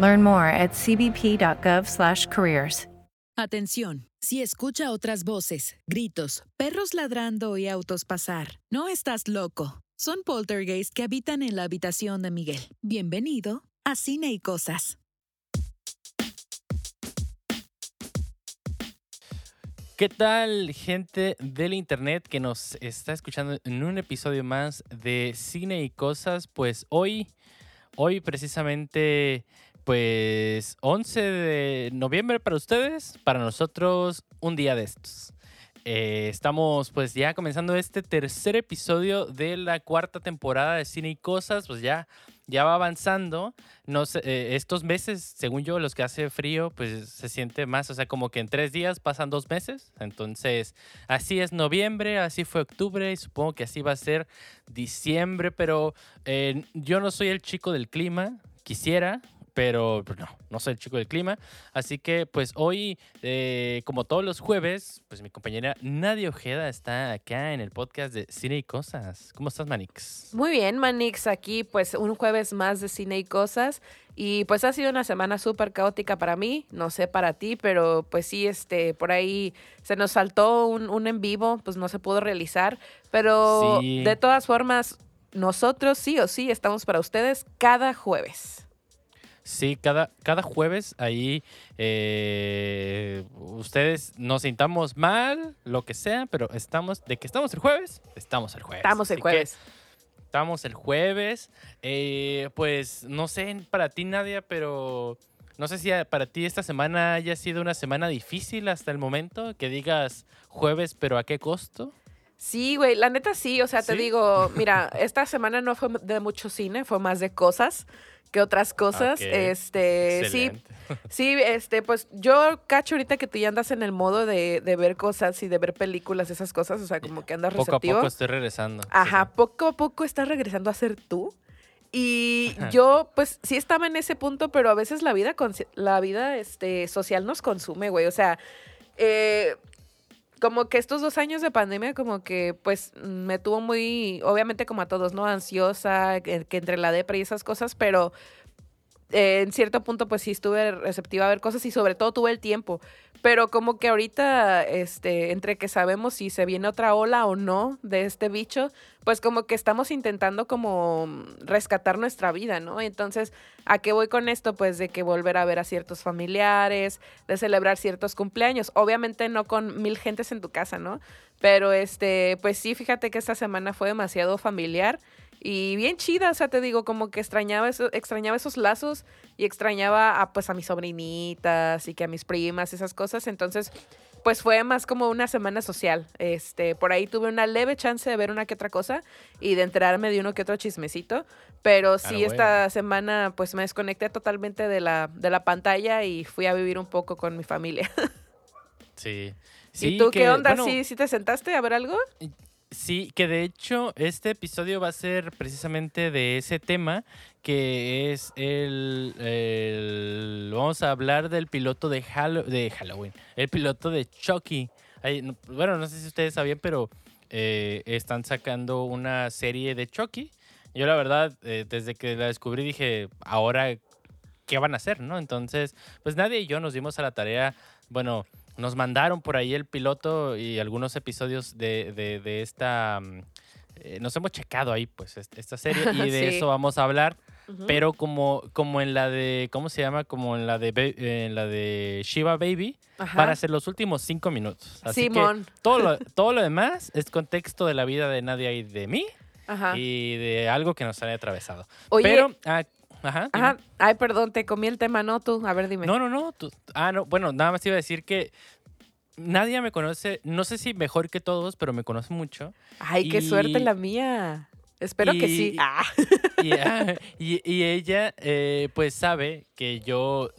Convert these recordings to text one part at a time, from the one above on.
Learn more at cbp.gov/careers. Atención, si escucha otras voces, gritos, perros ladrando y autos pasar, no estás loco. Son poltergeists que habitan en la habitación de Miguel. Bienvenido a Cine y Cosas. ¿Qué tal, gente del internet que nos está escuchando en un episodio más de Cine y Cosas? Pues hoy, hoy precisamente pues 11 de noviembre para ustedes, para nosotros un día de estos. Eh, estamos pues ya comenzando este tercer episodio de la cuarta temporada de Cine y Cosas, pues ya, ya va avanzando. No eh, estos meses, según yo, los que hace frío, pues se siente más, o sea, como que en tres días pasan dos meses. Entonces, así es noviembre, así fue octubre y supongo que así va a ser diciembre, pero eh, yo no soy el chico del clima, quisiera, pero no, no soy el chico del clima. Así que pues hoy, eh, como todos los jueves, pues mi compañera Nadia Ojeda está acá en el podcast de Cine y Cosas. ¿Cómo estás, Manix? Muy bien, Manix, aquí pues un jueves más de Cine y Cosas. Y pues ha sido una semana súper caótica para mí, no sé para ti, pero pues sí, este, por ahí se nos saltó un, un en vivo, pues no se pudo realizar, pero de todas formas, nosotros sí o sí estamos para ustedes cada jueves. Sí, cada, cada jueves ahí eh, ustedes nos sintamos mal, lo que sea, pero estamos, de que estamos el jueves, estamos el jueves. Estamos el jueves. Estamos el jueves. Eh, pues no sé para ti, Nadia, pero no sé si para ti esta semana haya sido una semana difícil hasta el momento, que digas jueves, pero ¿a qué costo? Sí, güey, la neta sí, o sea, te digo, mira, esta semana no fue de mucho cine, fue más de cosas que otras cosas. Este, sí, sí, este, pues yo cacho ahorita que tú ya andas en el modo de, ver cosas y de ver películas, esas cosas, o sea, como que andas receptivo. Poco a poco estoy regresando. Ajá, poco a poco estás regresando a ser tú. Y yo, pues, sí estaba en ese punto, pero a veces la vida, la vida este, social nos consume, güey. O sea, eh, como que estos dos años de pandemia como que pues me tuvo muy, obviamente como a todos, ¿no? Ansiosa, que, entre la depre y esas cosas, pero eh, en cierto punto pues sí estuve receptiva a ver cosas y sobre todo tuve el tiempo. Pero como que ahorita, este, entre que sabemos si se viene otra ola o no de este bicho, pues como que estamos intentando como rescatar nuestra vida, ¿no? Entonces, ¿a qué voy con esto? Pues de que volver a ver a ciertos familiares, de celebrar ciertos cumpleaños. Obviamente no con mil gentes en tu casa, ¿no? Pero este, pues sí, fíjate que esta semana fue demasiado familiar y bien chida, o sea, te digo, como que extrañaba, eso, extrañaba esos lazos y extrañaba a, pues, a mis sobrinitas y que a mis primas, esas cosas. Entonces, pues fue más como una semana social. Este, por ahí tuve una leve chance de ver una que otra cosa y de enterarme de uno que otro chismecito. Pero sí, esta semana pues me desconecté totalmente de la, de la pantalla y fui a vivir un poco con mi familia. sí. ¿Y tú qué onda? ¿Sí, ¿Sí te sentaste a ver algo? Sí, que de hecho este episodio va a ser precisamente de ese tema, que es el, vamos a hablar del piloto de, de Halloween, el piloto de Chucky. bueno, no sé si ustedes sabían, pero eh, están sacando una serie de Chucky. Yo la verdad, eh, desde que la descubrí dije, ahora, ¿qué van a hacer? ¿no? Entonces, pues nadie y yo nos dimos a la tarea, bueno, nos mandaron por ahí el piloto y algunos episodios de, de, esta... Mm, eh, nos hemos checado ahí, pues, esta serie y de eso vamos a hablar. Pero como, como en la de, ¿cómo se llama? Como en la de, eh, en la de Shiva Baby, Ajá. van a ser los últimos cinco minutos. Así Simón. que todo lo, todo lo demás es contexto de la vida de Nadia y de mí Ajá. y de algo que nos haya atravesado. Oye, Pero, ah, ajá. dime. ajá. Ay, perdón, te comí el tema, no tú. A ver, dime. No, no, no. tú- ah, no. Bueno, nada más iba a decir que nadie me conoce, no sé si mejor que todos, pero me conoce mucho. Ay, qué suerte la mía. Espero que sí. y- Ah. Y, ah, y- y ella, eh, pues, sabe que yo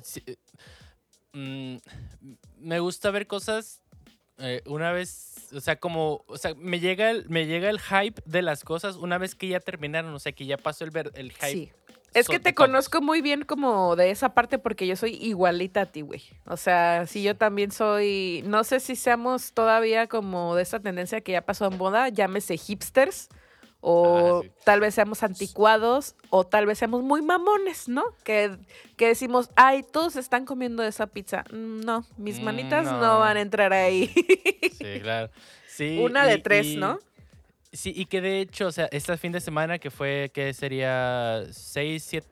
mm, me gusta ver cosas eh, una vez, o sea, como, o sea, me llega, el, me llega el hype de las cosas una vez que ya terminaron, o sea, que ya pasó el, el hype. Sí. Es que te todos. conozco muy bien como de esa parte porque yo soy igualita a ti, güey. O sea, si yo también soy, no sé si seamos todavía como de esa tendencia que ya pasó en moda, llámese hipsters, o Ah, sí. tal vez seamos anticuados, o tal vez seamos muy mamones, ¿no? Que, que decimos, ay, todos están comiendo esa pizza. Mm, No, mis Mm, manitas no. no. van a entrar ahí. Sí, claro. Sí, Una de tres, y- ¿no? Sí, y que de hecho, o sea, este fin de semana que fue, que sería 6, 7,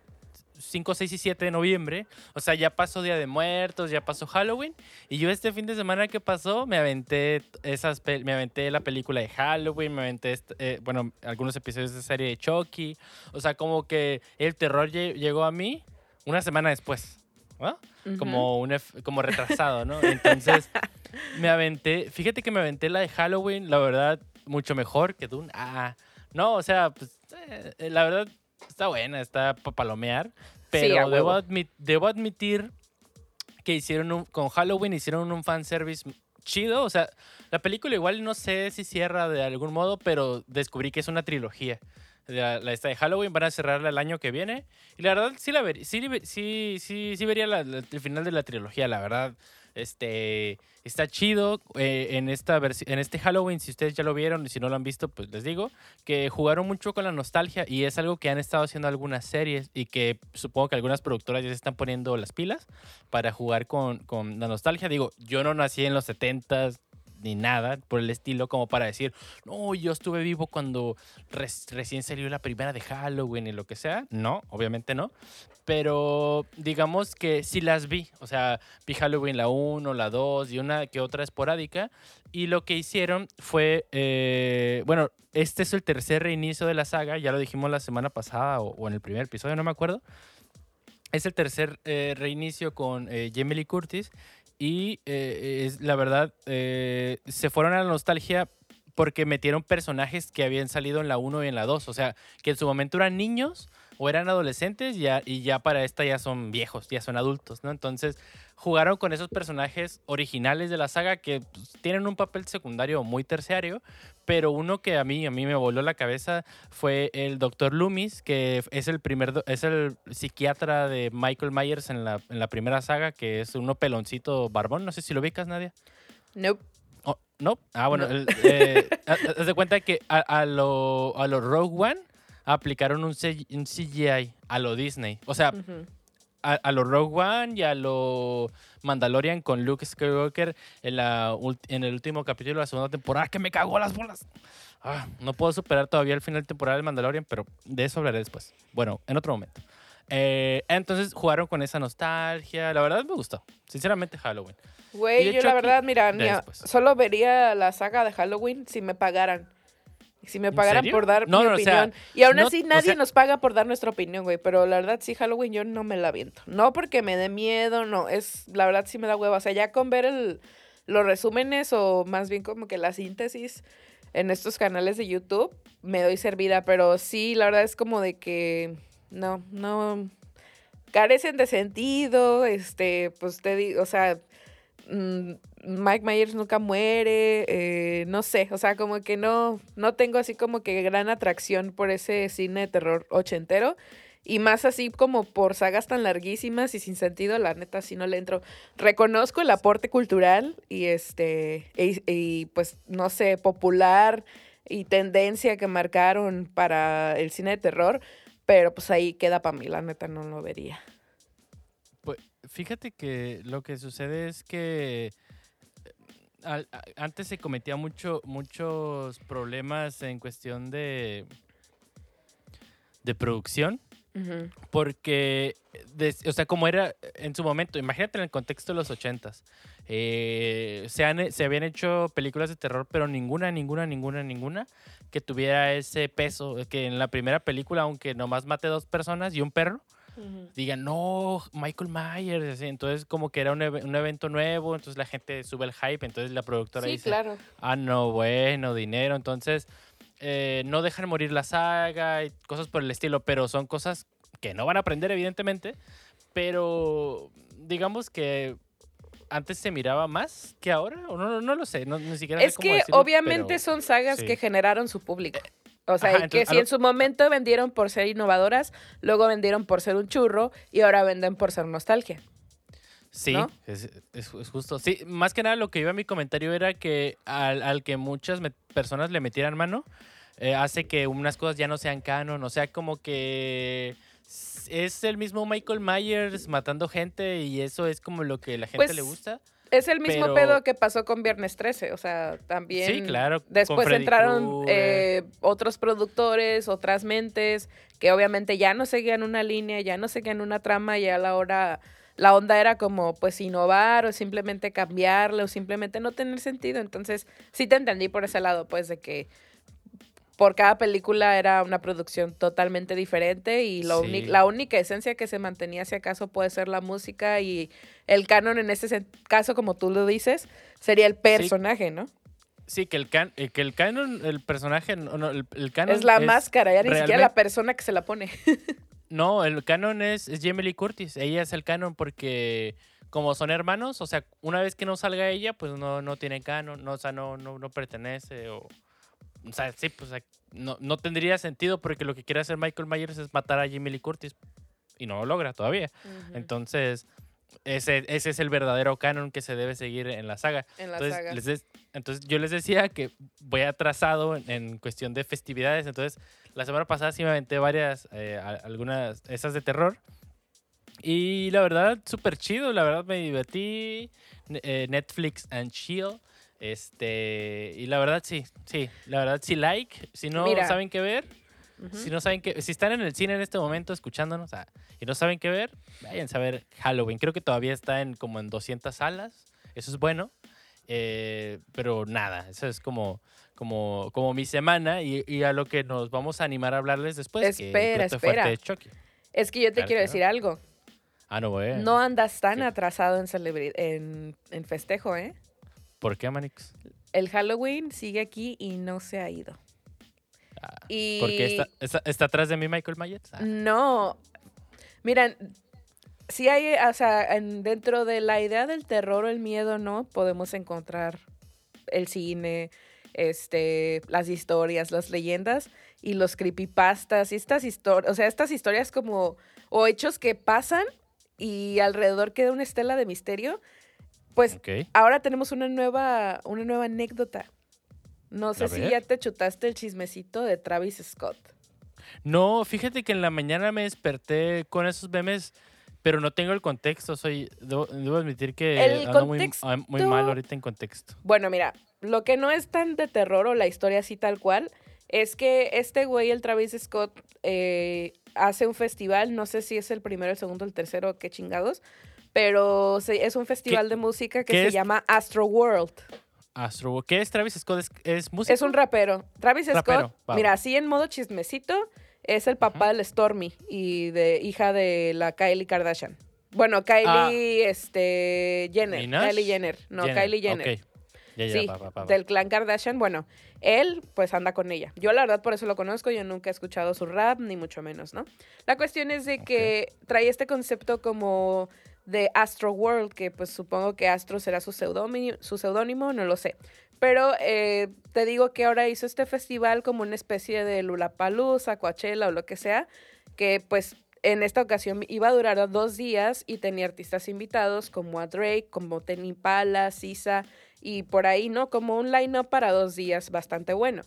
5, 6 y 7 de noviembre, o sea, ya pasó Día de Muertos, ya pasó Halloween, y yo este fin de semana que pasó me aventé esas, me aventé la película de Halloween, me aventé, est- eh, bueno, algunos episodios de serie de Chucky, o sea, como que el terror lle- llegó a mí una semana después, ¿no? como un como retrasado, ¿no? Entonces me aventé, fíjate que me aventé la de Halloween, la verdad, mucho mejor que Dune. Ah, no, o sea, pues eh, la verdad está buena, está para palomear, pero a debo, debo admitir que hicieron un, con Halloween hicieron un fanservice chido, o sea, la película igual no sé si cierra de algún modo, pero descubrí que es una trilogía. La, la esta de Halloween van a cerrarla el año que viene. Y la verdad, sí, la ver, sí, sí, sí, sí vería la- la- el final de la trilogía, la verdad. Este, está chido eh, en, esta en este Halloween, si ustedes ya lo vieron y si no lo han visto, pues les digo, que jugaron mucho con la nostalgia y es algo que han estado haciendo algunas series y que supongo que algunas productoras ya se están poniendo las pilas para jugar con, con la nostalgia. Digo, yo no nací en los 70s ni nada por el estilo como para decir, no, yo estuve vivo cuando res- recién salió la primera de Halloween y lo que sea. No, obviamente no. Pero digamos que sí las vi. O sea, vi Halloween la 1, la 2 y una que otra esporádica. Y lo que hicieron fue, eh, bueno, este es el tercer reinicio de la saga. Ya lo dijimos la semana pasada o, o en el primer episodio, no me acuerdo. Es el tercer eh, reinicio con eh, Jamie Lee Curtis. Y eh, es, la verdad, eh, se fueron a la nostalgia porque metieron personajes que habían salido en la 1 y en la 2. O sea, que en su momento eran niños o eran adolescentes ya, y ya para esta ya son viejos, ya son adultos, ¿no? Entonces jugaron con esos personajes originales de la saga que pues, tienen un papel secundario muy terciario, pero uno que a mí, a mí me voló la cabeza fue el Dr. Loomis, que es el primer, es el psiquiatra de Michael Myers en la, en la primera saga, que es uno peloncito barbón, no sé si lo ubicas, Nadia. Nope. Oh, no. Ah, bueno, No. eh, haz haz de cuenta que a, a lo, a lo Rogue One aplicaron un, CGI a lo Disney. O sea, a, a lo Rogue One y a lo Mandalorian con Luke Skywalker en, la, ult- en el último capítulo de la segunda temporada, que me cagó las bolas. Ah, no puedo superar todavía el final de temporada del Mandalorian, pero de eso hablaré después. Bueno, en otro momento. Eh, entonces jugaron con esa nostalgia. La verdad me gustó. Sinceramente, Halloween. Güey, yo la verdad, mira, mira, solo vería la saga de Halloween si me pagaran. Si me ¿En pagaran por dar No, mi no, o sea, opinión. y aún no, así o nadie sea- nos paga por dar nuestra opinión, güey. Pero la verdad, sí, Halloween yo no me la viento. No porque me dé miedo, no. Es, la verdad sí me da hueva. O sea, ya con ver el, los resúmenes o más bien como que la síntesis en estos canales de YouTube, me doy servida. Pero sí, la verdad es como de que no, no. Carecen de sentido, este, pues te digo, o sea, Mike Myers nunca muere, eh, no sé, o sea, como que no, no tengo así como que gran atracción por ese cine de terror ochentero. Y más así como por sagas tan larguísimas y sin sentido, la neta sí no le entro. Reconozco el aporte cultural y este, y, y, pues no sé, popular y tendencia que marcaron para el cine de terror, pero pues ahí queda para mí, la neta no lo vería. Fíjate que lo que sucede es que eh, antes se cometía mucho, muchos problemas en cuestión de, de producción. Porque, des- o sea, como era en su momento, imagínate en el contexto de los ochentas, eh, se, han, se habían hecho películas de terror, pero ninguna, ninguna, ninguna, ninguna que tuviera ese peso, que en la primera película, aunque nomás mate dos personas y un perro, Digan, no, Michael Myers, así. entonces como que era un, eve- un evento nuevo, entonces la gente sube el hype, entonces la productora Sí, dice, claro. ah, no, bueno, dinero. Entonces, eh, no dejan morir la saga y cosas por el estilo, pero son cosas que no van a aprender, evidentemente. Pero digamos que antes se miraba más que ahora, o no, no, no lo sé, no, ni siquiera sé Es cómo que decirlo, obviamente pero- son sagas sí. que generaron su público. O sea, Ajá, y entonces, que si lo- en su momento vendieron por ser innovadoras, luego vendieron por ser un churro y ahora venden por ser nostalgia. Sí, ¿no? es, es- es justo. Sí, más que nada lo que iba a mi comentario era que al, al que muchas me- personas le metieran mano, eh, hace que unas cosas ya no sean canon. O sea, como que es el mismo Michael Myers matando gente y eso es como lo que la gente Pues, le gusta. Es el mismo Pero- pedo que pasó con Viernes 13, o sea, también... Sí, claro, Después entraron eh, otros productores, otras mentes, que obviamente ya no seguían una línea, ya no seguían una trama, y a la hora... La onda era como, pues, innovar o simplemente cambiarle o simplemente no tener sentido. Entonces, sí te entendí por ese lado, pues, de que por cada película era una producción totalmente diferente y lo uni- Sí. la única esencia que se mantenía, si acaso, puede ser la música y el canon en este caso, como tú lo dices, sería el personaje, ¿no? Sí, que el, can, eh, que el canon, el personaje, no, no, el, el canon Es la máscara, ya ni siquiera realmente- la persona que se la pone. No, el canon es, es Jamie Lee Curtis. Ella es el canon porque como son hermanos, o sea, una vez que no salga ella, pues no, no tiene canon, no, o sea, no, no, no pertenece. O, o sea, sí, pues no, no tendría sentido porque lo que quiere hacer Michael Myers es matar a Jamie Lee Curtis y no lo logra todavía. Entonces, ese, ese es el verdadero canon que se debe seguir en la saga. en la Entonces, saga. les des- entonces yo les decía que voy atrasado en, en cuestión de festividades. Entonces, la semana pasada sí me aventé varias, eh, algunas, esas de terror. Y la verdad, súper chido. La verdad, me divertí. Eh, Netflix and chill. Este, y la verdad, sí, sí. La verdad, sí, like. Si no Mira. saben qué ver, Si no saben que, si están en el cine en este momento escuchándonos y no saben qué ver, vayan a ver Halloween. Creo que todavía está en como en 200 salas. Eso es bueno. Eh, pero nada, eso es como, como, como mi semana y, y a lo que nos vamos a animar a hablarles después. que Espera, fuerte espera. Es que yo te Claro, quiero decir algo. Ah, no. No andas tan Sí. atrasado en, en, en festejo, ¿eh? ¿Por qué, Manix? El Halloween sigue aquí y no se ha ido. Y ¿Por qué está, está, está atrás de mí Michael Myers? Ah, No. Miran, si hay, o sea, en- dentro de la idea del terror o el miedo, ¿no? Podemos encontrar el cine, este, las historias, las leyendas y los creepypastas y estas historias, o sea, estas historias como, o hechos que pasan y alrededor queda una estela de misterio, pues ok. ahora tenemos una nueva, una nueva anécdota. No sé si ya te chutaste el chismecito de Travis Scott. No, fíjate que en la mañana me desperté con esos memes, pero no tengo el contexto. Soy, debo, debo admitir que El ando muy, contexto- muy mal ahorita en contexto. Bueno, mira, lo que no es tan de terror o la historia así tal cual es que este güey, el Travis Scott, eh, hace un festival, no sé si es el primero, el segundo, el tercero, qué chingados, pero es un festival de música que se es? llama Astro World. Astro, ¿qué es Travis Scott? ¿Es, es músico? Es un rapero. Travis Rapero, Scott, mira, así en modo chismecito, es el papá de Stormy y de hija de la Kylie Kardashian. Bueno, Kylie, este, Jenner. Ah. ¿Minaj? Kylie Jenner. No, Kylie Jenner. Ok. Ya, ya, Sí, va, va, va, va. del clan Kardashian. Bueno, él pues anda con ella. Yo la verdad por eso lo conozco, yo nunca he escuchado su rap, ni mucho menos, ¿no? La cuestión es de que trae este concepto como de Astro World, que pues supongo que Astro será su seudónimo, su no lo sé. Pero eh, te digo que ahora hizo este festival como una especie de Lulapalooza, Coachella o lo que sea, que pues en esta ocasión iba a durar dos días y tenía artistas invitados como a Drake, como Tenny Sisa y por ahí, ¿no? Como un line-up para dos días bastante bueno.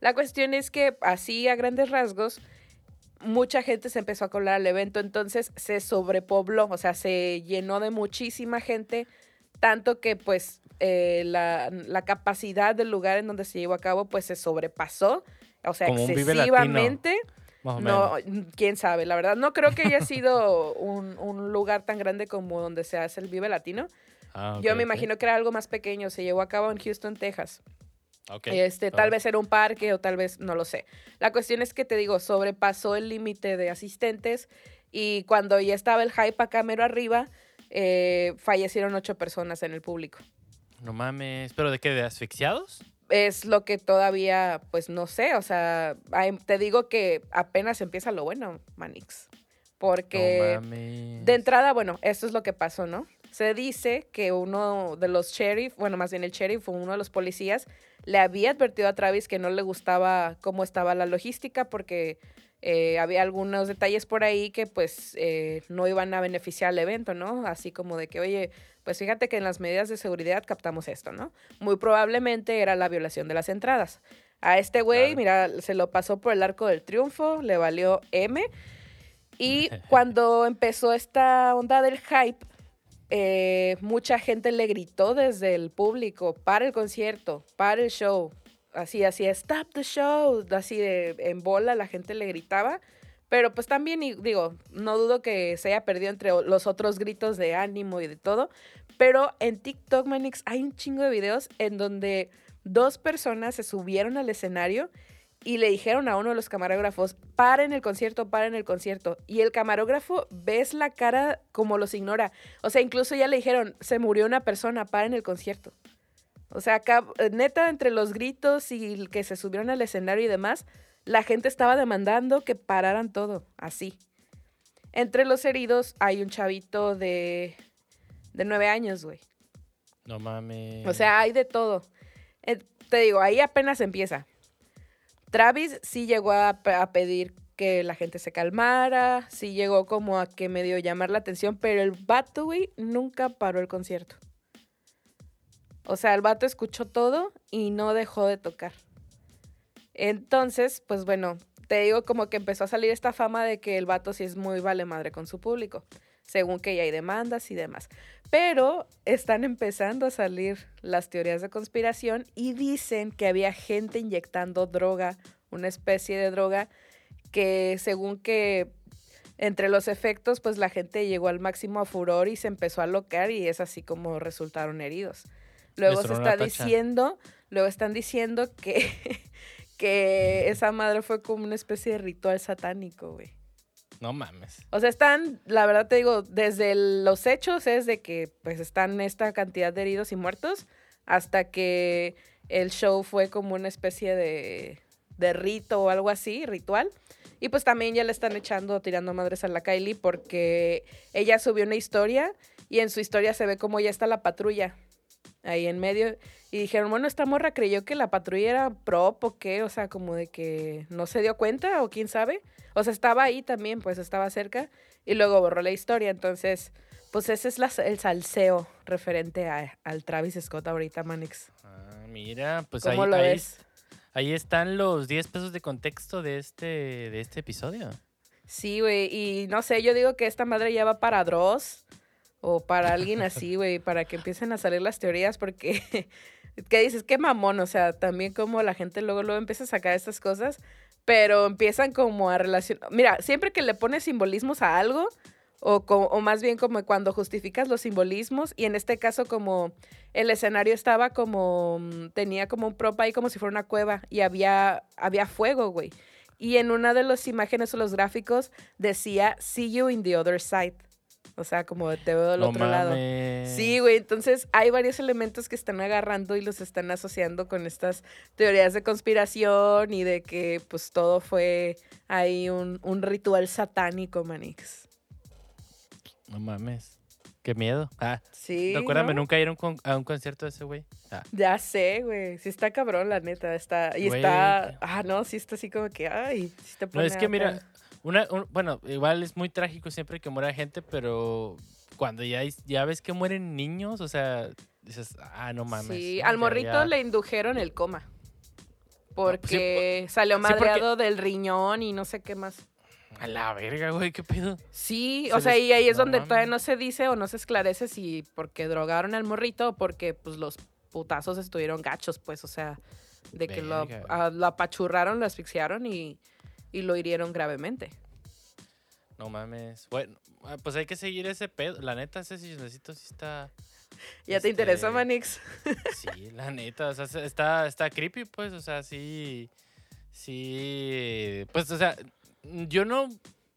La cuestión es que así a grandes rasgos, mucha gente se empezó a colar al evento, entonces se sobrepobló, o sea, se llenó de muchísima gente, tanto que pues eh, la, la capacidad del lugar en donde se llevó a cabo pues se sobrepasó, o sea, Como excesivamente. No, quién sabe, la verdad. No creo que haya sido un, un lugar tan grande como donde se hace el Vive Latino. Ah, Yo me imagino que era algo más pequeño. Se llevó a cabo en Houston, Texas. Ok, Este, tal vez era un parque o tal vez no lo sé. La cuestión es que te digo, sobrepasó el límite de asistentes y cuando ya estaba el hype acá mero arriba, eh, fallecieron ocho personas en el público. No mames. ¿Pero de qué? ¿De asfixiados? Es lo que todavía, pues no sé, o sea, hay- te digo que apenas empieza lo bueno, Manix. Porque no mames. de entrada, bueno, esto es lo que pasó, ¿no? Se dice que uno de los sheriff, bueno, más bien el sheriff o uno de los policías, le había advertido a Travis que no le gustaba cómo estaba la logística porque eh, había algunos detalles por ahí que pues eh, no iban a beneficiar al evento, ¿no? Así como de que, oye, pues fíjate que en las medidas de seguridad captamos esto, ¿no? Muy probablemente era la violación de las entradas. A este güey, Claro. mira, se lo pasó por el arco del triunfo, le valió M. Y cuando empezó esta onda del hype, eh, mucha gente le gritó desde el público, para el concierto, para el show. Así, así, stop the show. Así de en bola la gente le gritaba. Pero pues también, digo, no dudo que se haya perdido entre los otros gritos de ánimo y de todo. Pero en TikTok, Manix, hay un chingo de videos en donde dos personas se subieron al escenario y le dijeron a uno de los camarógrafos, paren el concierto, paren el concierto. Y el camarógrafo ves la cara como los ignora. O sea, incluso ya le dijeron, se murió una persona, paren el concierto. O sea, acá, eh, neta, entre los gritos y que se subieron al escenario y demás, la gente estaba demandando que pararan todo, así. Entre los heridos hay un chavito de, de nueve años, güey. No mames. O sea, hay de todo. Eh, te digo, ahí apenas empieza. Travis sí llegó a, pe- a pedir que la gente se calmara, sí llegó como a que medio llamar la atención, pero el vato, nunca paró el concierto. O sea, el vato escuchó todo y no dejó de tocar. Entonces, pues bueno, te digo como que empezó a salir esta fama de que el vato sí es muy vale madre con su público, según que ya hay demandas y demás. Pero están empezando a salir las teorías de conspiración y dicen que había gente inyectando droga, una especie de droga que según que entre los efectos, pues la gente llegó al máximo a furor y se empezó a locar y es así como resultaron heridos. Luego se está diciendo, luego están diciendo que, que esa madre fue como una especie de ritual satánico, güey. No mames. O sea, están, la verdad te digo, desde los hechos es de que pues están esta cantidad de heridos y muertos hasta que el show fue como una especie de, de rito o algo así, ritual. Y pues también ya le están echando, tirando madres a la Kylie porque ella subió una historia y en su historia se ve como ya está la patrulla ahí en medio. Y dijeron, bueno, esta morra creyó que la patrulla era prop o qué, o sea, como de que no se dio cuenta o quién sabe. O sea, estaba ahí también, pues estaba cerca y luego borró la historia. Entonces, pues ese es la- el salseo referente a- al Travis Scott ahorita, Manix. Ah, mira, pues ahí, ¿Cómo lo ahí- ves? ahí están los 10 pesos de contexto de este, de este episodio. Sí, güey, y no sé, yo digo que esta madre ya va para Dross o para alguien así, güey, para que empiecen a salir las teorías, porque, ¿qué dices? Qué mamón, o sea, también como la gente luego, luego empieza a sacar estas cosas, pero empiezan como a relacionar, mira, siempre que le pones simbolismos a algo, o, o más bien como cuando justificas los simbolismos, y en este caso como el escenario estaba como, mm, tenía como un prop ahí como si fuera una cueva, y había, había fuego, güey. Y en una de las imágenes o los gráficos decía, see you in the other side. O sea, como te veo del no otro lado. mames. Sí, güey, entonces hay varios elementos que están agarrando y los están asociando con estas teorías de conspiración y de que pues todo fue ahí un, un ritual satánico, Manix. No mames. Qué miedo. Ah, Sí. recuérdame ¿no? nunca ir a un, con- a un concierto de ese güey. Ah, Ya sé, güey. Sí está cabrón, la neta. Está, y Güey. está. Ah, no, sí está así como que. Ay, sí te No, pone es que mira. Una, un- bueno, igual es muy trágico siempre que muera gente, pero cuando ya, ya ves que mueren niños, o sea, dices, ah, no mames. Sí, al morrito ya- le indujeron el coma. pues sí, Porque salió sí, porque- madreado del riñón y no sé qué más. A la verga, güey, qué pedo. Sí, Se o sea, les- y ahí es no donde todavía no se dice o no se esclarece si porque drogaron al morrito o porque pues los putazos estuvieron gachos, pues, o sea, de que lo, Verga. a- lo apachurraron, lo asfixiaron y, y lo hirieron gravemente. No mames. Bueno, ah, pues hay que seguir ese pedo. La neta, ese chismecito sí está. ¿Ya te interesa, Este, Manix? Sí, la neta. O sea, se- está, está creepy, pues. O sea, sí. Sí. Pues, o sea, yo no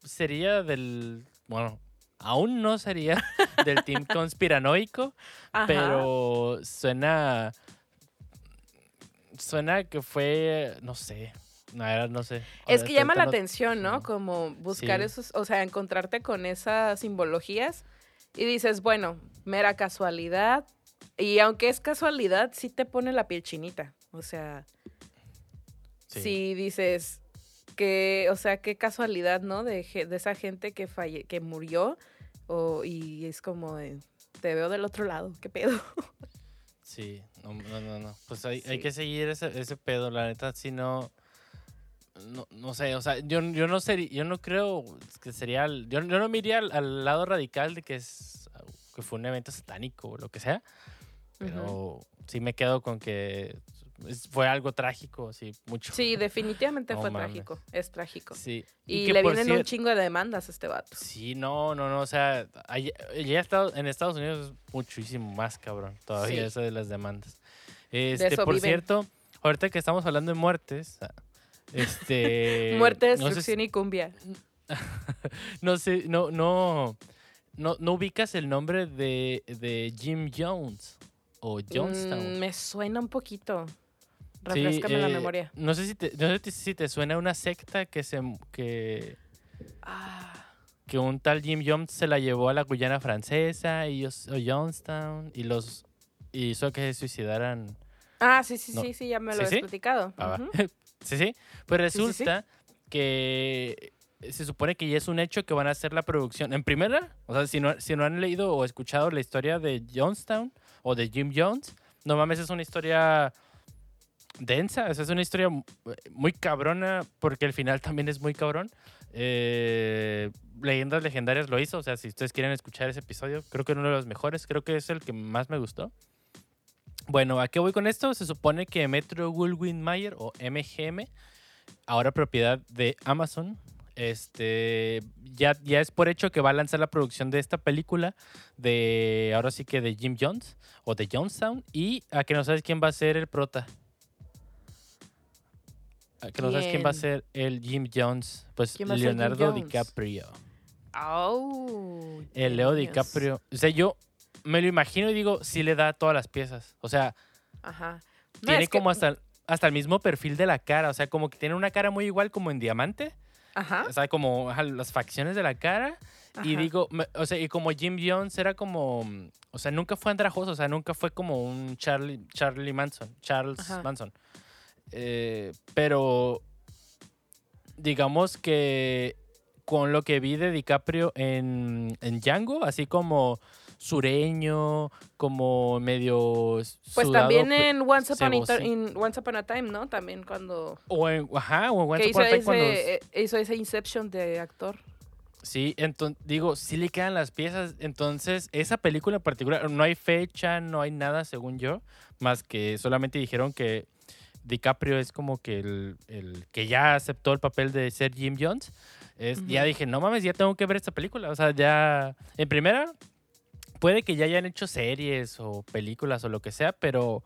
sería del. Bueno, aún no sería del team conspiranoico, Ajá. pero suena. Suena que fue. No sé. Verdad, no sé. Es que llama la no- atención, ¿no? Como buscar Sí. esos, o sea, encontrarte con esas simbologías y dices, bueno, mera casualidad. Y aunque es casualidad, sí te pone la piel chinita. O sea, Sí. sí, dices que, o sea, qué casualidad, ¿no? De, de esa gente que falle que murió o, y es como de, te veo del otro lado, qué pedo. Sí, no, no, no, no. Pues hay, que seguir ese, ese pedo, la neta, si no, no, no sé, o sea, yo, yo no sería, yo no creo que sería, el- yo, yo no me iría al, al lado radical de que es, que fue un evento satánico o lo que sea, pero sí me quedo con que fue algo trágico, sí, mucho. Sí, definitivamente No fue mames. trágico, es trágico. Sí. Y, que le vienen un cier- chingo de demandas a este vato. Sí, no, no, no, o sea, allá Estados- en Estados Unidos es muchísimo más cabrón todavía Sí. eso de las demandas. Este, eso por viven. cierto, ahorita que estamos hablando de muertes, este... Muerte, no sé destrucción y cumbia. No sé, no, no, no, no ubicas el nombre de, de Jim Jones o Jonestown. Mm, me suena un poquito. Sí, Refrescame la eh, memoria. No sé si te, no sé si te suena una secta que se que, Ah, que un tal Jim Jones se la llevó a la Guyana francesa y o Jonestown y los y hizo que se suicidaran. Ah, sí, sí, No. sí, sí, ya me ¿Sí, lo has sí? platicado. Ah, va. Ujú. sí, sí. Pues Sí, sí, sí. resulta que se supone que ya es un hecho que van a hacer la producción. En primera, o sea, si no, si no han leído o escuchado la historia de Jonestown o de Jim Jones, no mames, es una historia densa, o sea, es una historia mu- muy cabrona porque el final también es muy cabrón. Eh, Leyendas Legendarias lo hizo, o sea, si ustedes quieren escuchar ese episodio, creo que uno de los mejores, creo que es el que más me gustó. Bueno, ¿a qué voy con esto? Se supone que Metro Goldwyn Mayer o MGM, ahora propiedad de Amazon, este ya, ya es por hecho que va a lanzar la producción de esta película de ahora sí que de Jim Jones o de Jonestown y a que no sabes quién va a ser el prota. A que no sabes quién va a ser el Jim Jones, pues ¿Quién va a ser Jim Leonardo Jones? DiCaprio. Oh, El Leo. DiCaprio. O sea, yo me lo imagino y digo, sí le da todas las piezas. O sea, Ajá. No, tiene que- como hasta, hasta el mismo perfil de la cara. O sea, como que tiene una cara muy igual como en diamante. Ajá. O sea, como las facciones de la cara. Y digo, o sea, y como Jim Jones era como, o sea, nunca fue andrajoso, o sea, nunca fue como un Charlie, Charlie Manson, Charles Ajá. Manson. Eh, pero, digamos que con lo que vi de DiCaprio en, en Django, así como sureño, como medio Pues sudado, también en Once Upon. Ti- in Once Upon a Time, ¿no? También cuando... O en, ajá, o en Once Upon a Time ese, cuando- eh, hizo ese Inception de actor. Sí, entonces digo, sí le quedan las piezas. Entonces, esa película en particular, no hay fecha, no hay nada, según yo, más que solamente dijeron que DiCaprio es como que el, el que ya aceptó el papel de ser Jim Jones. Es, Ya dije, no mames, ya tengo que ver esta película. O sea, ya. En primera, puede que ya hayan hecho series o películas o lo que sea, pero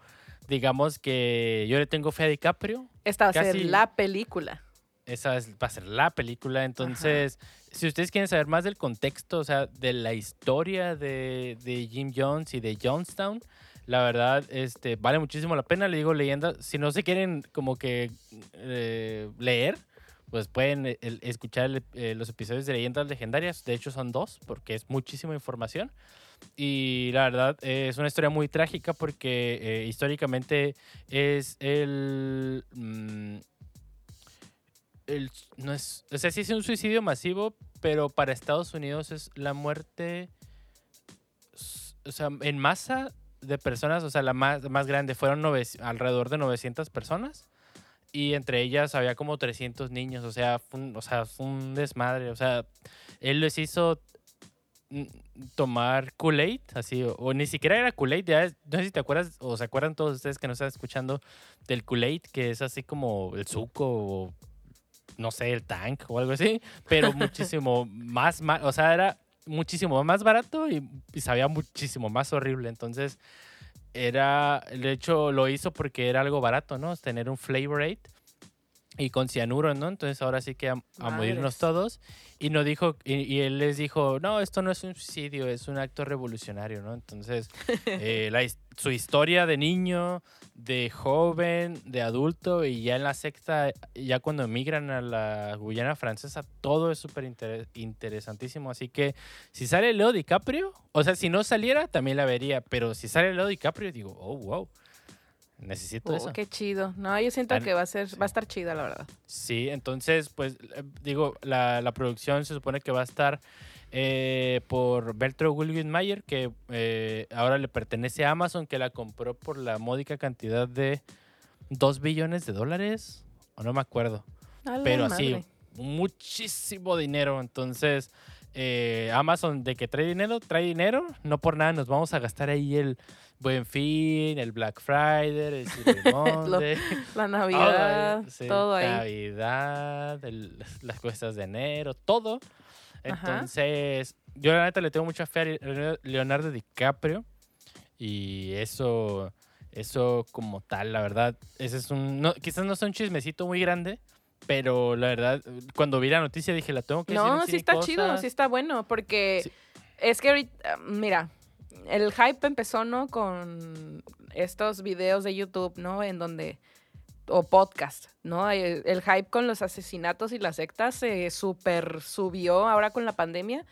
digamos que yo le tengo fe a DiCaprio Esta va a ser la película. esa es- va a ser la película. Entonces, si ustedes quieren saber más del contexto, o sea, de la historia de, de Jim Jones y de Jonestown, la verdad, este, vale muchísimo la pena. Le digo leyenda. Si no se quieren como que eh, leer, pues pueden eh, escuchar eh, los episodios de Leyendas Legendarias. De hecho, son dos, porque es muchísima información. Y la verdad, eh, es una historia muy trágica porque eh, históricamente es el... mm, el- no es, o sea, sí es un suicidio masivo, pero para Estados Unidos es la muerte, o sea, en masa de personas, o sea, la más, más grande, fueron alrededor de 900 personas y entre ellas había como 300 niños, o sea, fue un, o sea, fue un desmadre, o sea, él les hizo mm, tomar Kool-Aid, así, o, o ni siquiera era Kool-Aid, no sé si te acuerdas, o se acuerdan todos ustedes que nos están escuchando del Kool-Aid, que es así como el suco o no sé, el tank o algo así, pero muchísimo más, o sea, era muchísimo más barato y, y sabía muchísimo más horrible. Entonces, era, de hecho, lo hizo porque era algo barato, ¿no? Tener un flavor rate y con cianuro, ¿no? Entonces, ahora sí que a, a morirnos todos. Y no dijo, y, y él les dijo, no, esto no es un suicidio, es un acto revolucionario, ¿no? Entonces, eh, la su historia de niño, de joven, de adulto y ya en la secta, ya cuando emigran a la Guyana francesa, todo es súper inter- interesantísimo. Así que si sale Leo DiCaprio, o sea, si no saliera, también la vería, pero si sale Leo DiCaprio, digo, oh, wow, necesito Oh, eso. qué chido. No, yo siento que va a ser, sí. va a estar chida, la verdad. Sí, entonces, pues, eh, digo, la, la producción se supone que va a estar eh, por Bertro Mayer, que eh, ahora le pertenece a Amazon, que la compró por la módica cantidad de 2 billones de dólares, o no me acuerdo, pero así, muchísimo dinero. Entonces, eh, Amazon, de que trae dinero, trae dinero, no por nada nos vamos a gastar ahí el Buen Fin, el Black Friday, el Cyber Monday. La Navidad, sí, todo ahí. Navidad, el- las cuestas de enero, todo. Ajá. Entonces, yo la neta le tengo mucha fe a Le- Leonardo DiCaprio. Y eso, eso como tal, la verdad, ese es un. no- quizás no sea un chismecito muy grande, pero la verdad, cuando vi la noticia dije, la tengo que decir. No, sí está chido, Cosas". sí está bueno, porque Sí. es que ahorita, mira, el hype empezó, ¿no? Con estos videos de YouTube, ¿no? En donde, o podcast, ¿no? El, el hype con los asesinatos y las sectas se super subió ahora con la pandemia,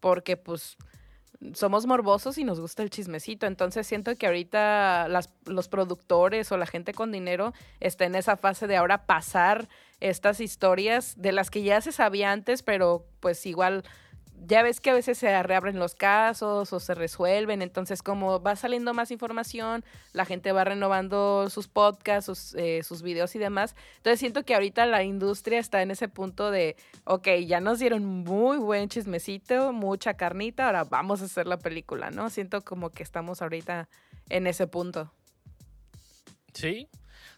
porque pues somos morbosos y nos gusta el chismecito. Entonces siento que ahorita las, los productores o la gente con dinero está en esa fase de ahora pasar estas historias de las que ya se sabía antes, pero pues igual ya ves que a veces se reabren los casos o se resuelven, entonces como va saliendo más información, la gente va renovando sus podcasts, sus, eh, sus videos y demás, entonces siento que ahorita la industria está en ese punto de, ok, ya nos dieron muy buen chismecito, mucha carnita, ahora vamos a hacer la película, ¿no? Siento como que estamos ahorita en ese punto. Sí.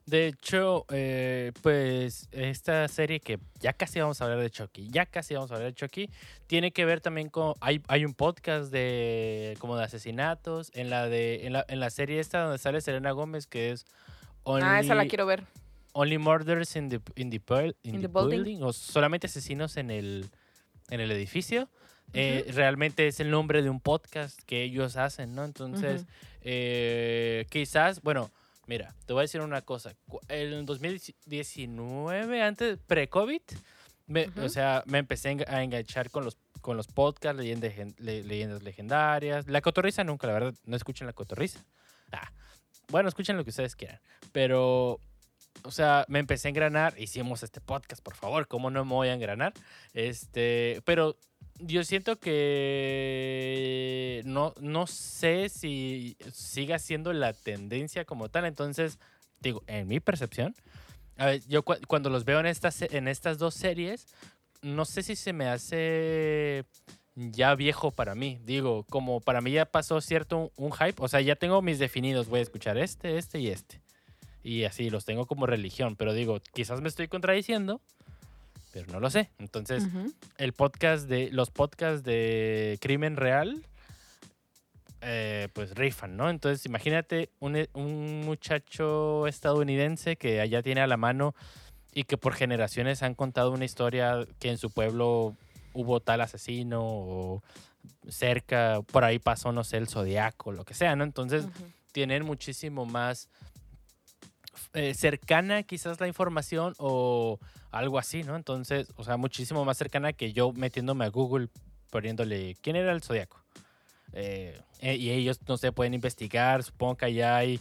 De hecho, eh, pues esta serie que ya casi vamos a hablar de Chucky, ya casi vamos a hablar de Chucky, tiene que ver también con hay, hay un podcast de como de asesinatos en la de en la, en la serie esta donde sale Selena Gómez que es Only, ah, esa la quiero ver. Only Murders in the in the, buil- in In the the building. building o solamente asesinos en el en el edificio. Eh, realmente es el nombre de un podcast que ellos hacen, ¿no? Entonces, eh, quizás, bueno, mira, te voy a decir una cosa. En 2019, antes, pre-COVID, Ujú. o sea, me empecé a enga- a enganchar con los, con los podcasts, leyendas, leyendas legendarias. La cotorriza nunca, la verdad, no escuchen la cotorriza. Ah, bueno, escuchen lo que ustedes quieran. Pero, o sea, me empecé a engranar. Hicimos este podcast, por favor, ¿cómo no me voy a engranar? Este, pero yo siento que no, no sé si siga siendo la tendencia como tal. Entonces, digo, en mi percepción, a ver, yo cu- cuando los veo en estas, en estas dos series, no sé si se me hace ya viejo para mí. Digo, como para mí ya pasó cierto un, un hype. O sea, ya tengo mis definidos. Voy a escuchar este, este y este. Y así los tengo como religión. Pero digo, quizás me estoy contradiciendo. Pero no lo sé. Entonces, el podcast de los podcasts de crimen real eh, pues rifan, ¿no? Entonces imagínate un, un muchacho estadounidense que allá tiene a la mano y que por generaciones han contado una historia que en su pueblo hubo tal asesino o cerca, por ahí pasó, no sé, el zodiaco, lo que sea, ¿no? Entonces tienen muchísimo más eh, cercana quizás la información o algo así, ¿no? Entonces, o sea, muchísimo más cercana que yo metiéndome a Google poniéndole quién era el zodiaco. Eh, eh, y ellos, no sé, pueden investigar, supongo que allá hay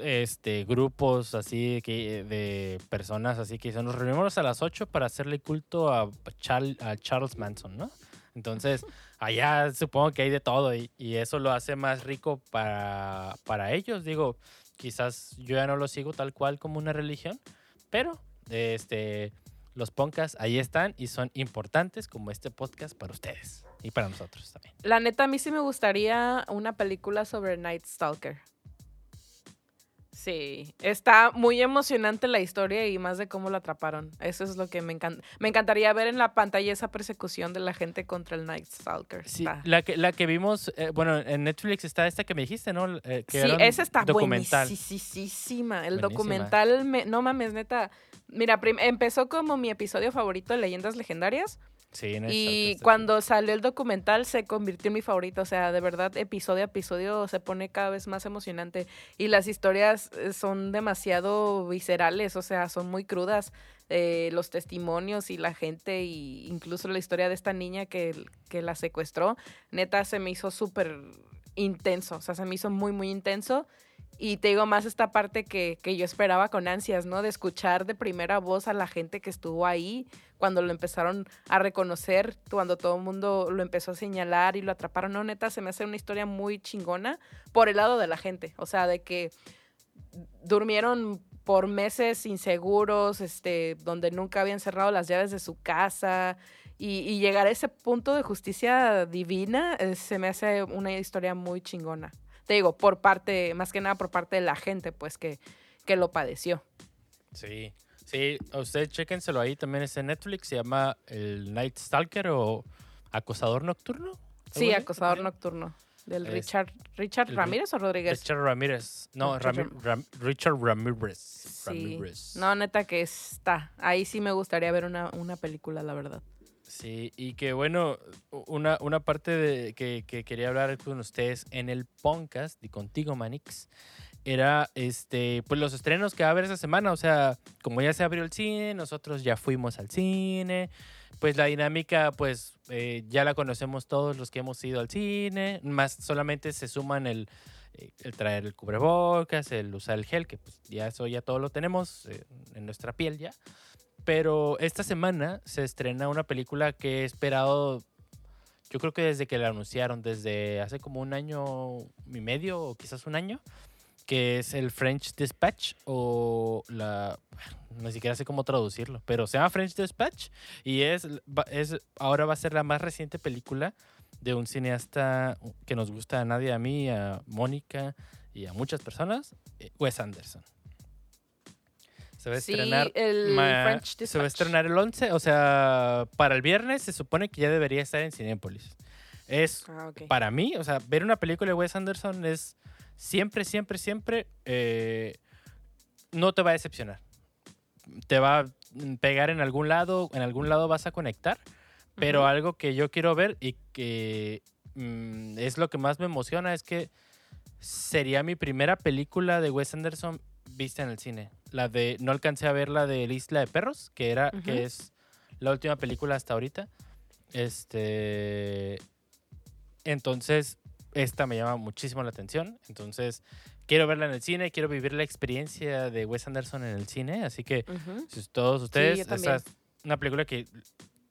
este grupos así que de personas así que dicen, nos reunimos a las 8 para hacerle culto a, Char- a Charles Manson, ¿no? Entonces, allá supongo que hay de todo y, y eso lo hace más rico para, para ellos. Digo, quizás yo ya no lo sigo tal cual como una religión, pero este, los podcasts ahí están y son importantes como este podcast para ustedes y para nosotros también. La neta, a mí sí me gustaría una película sobre Night Stalker. Sí, está muy emocionante la historia y más de cómo la atraparon. Eso es lo que me encanta. Me encantaría ver en la pantalla esa persecución de la gente contra el Night Stalker. Sí, Está- la que, la que vimos, eh, bueno, en Netflix está esta que me dijiste, ¿no? Eh, que Sí, esa está documental. buenísima. El Buenísima. documental, me- no mames, neta. Mira, empezó como mi episodio favorito de Leyendas Legendarias. Sí, Night Y está cuando salió el documental se convirtió en mi favorito. O sea, de verdad, episodio a episodio se pone cada vez más emocionante. Y las historias eh, son demasiado viscerales, o sea, son muy crudas. Eh, los testimonios y la gente, y incluso la historia de esta niña que, que la secuestró, neta se me hizo súper intenso. O sea, se me hizo muy, muy intenso. Y te digo más esta parte que, que yo esperaba con ansias, ¿no? De escuchar de primera voz a la gente que estuvo ahí cuando lo empezaron a reconocer, cuando todo el mundo lo empezó a señalar y lo atraparon. No, neta, se me hace una historia muy chingona por el lado de la gente. O sea, de que durmieron por meses inseguros, este, donde nunca habían cerrado las llaves de su casa. Y, llegar a ese punto de justicia divina eh, se me hace una historia muy chingona. Te digo, por parte, más que nada por parte de la gente, pues, que, que lo padeció. Sí, sí, ustedes chéquenselo ahí, también es en Netflix, se llama el Night Stalker o Acosador Nocturno. Sí, acosador nocturno. Del Es- Richard, Richard Ramírez o Rodríguez. Richard Ramírez. No, Richard Rami- Ram- Richard Ramírez. Sí. Ramírez. No, neta que está. Ahí sí me gustaría ver una, una película, la verdad. Sí, y que bueno, una, una parte de, que, que quería hablar con ustedes en el podcast y contigo, Manix, era este, pues los estrenos que va a haber esta semana. O sea, como ya se abrió el cine, nosotros ya fuimos al cine. Pues la dinámica, pues eh, ya la conocemos todos los que hemos ido al cine. Más solamente se suman el, eh, el traer el cubrebocas, el usar el gel, que pues ya eso ya todo lo tenemos eh, en nuestra piel ya. Pero esta semana se estrena una película que he esperado, yo creo que desde que la anunciaron, desde hace como un año y medio o quizás un año, que es el French Dispatch o la... Ni siquiera sé cómo traducirlo, pero se llama French Dispatch y es, es ahora va a ser la más reciente película de un cineasta que nos gusta a nadie, a mí, a Mónica y a muchas personas, eh, Wes Anderson. Se va a Sí, estrenar el Ma- se va a estrenar el 11, o sea, para el viernes se supone que ya debería estar en Cinépolis. Es, Ah, para mí, o sea, ver una película de Wes Anderson es siempre, siempre, siempre, eh, no te va a decepcionar. Te va a pegar en algún lado, en algún lado vas a conectar, pero algo que yo quiero ver y que mm, es lo que más me emociona es que sería mi primera película de Wes Anderson vista en el cine. La de, no alcancé a ver la de La Isla de Perros, que era, que es la última película hasta ahorita. Este, entonces, esta me llama muchísimo la atención. Entonces, quiero verla en el cine, quiero vivir la experiencia de Wes Anderson en el cine. Así que, si todos ustedes, esa también. es una película que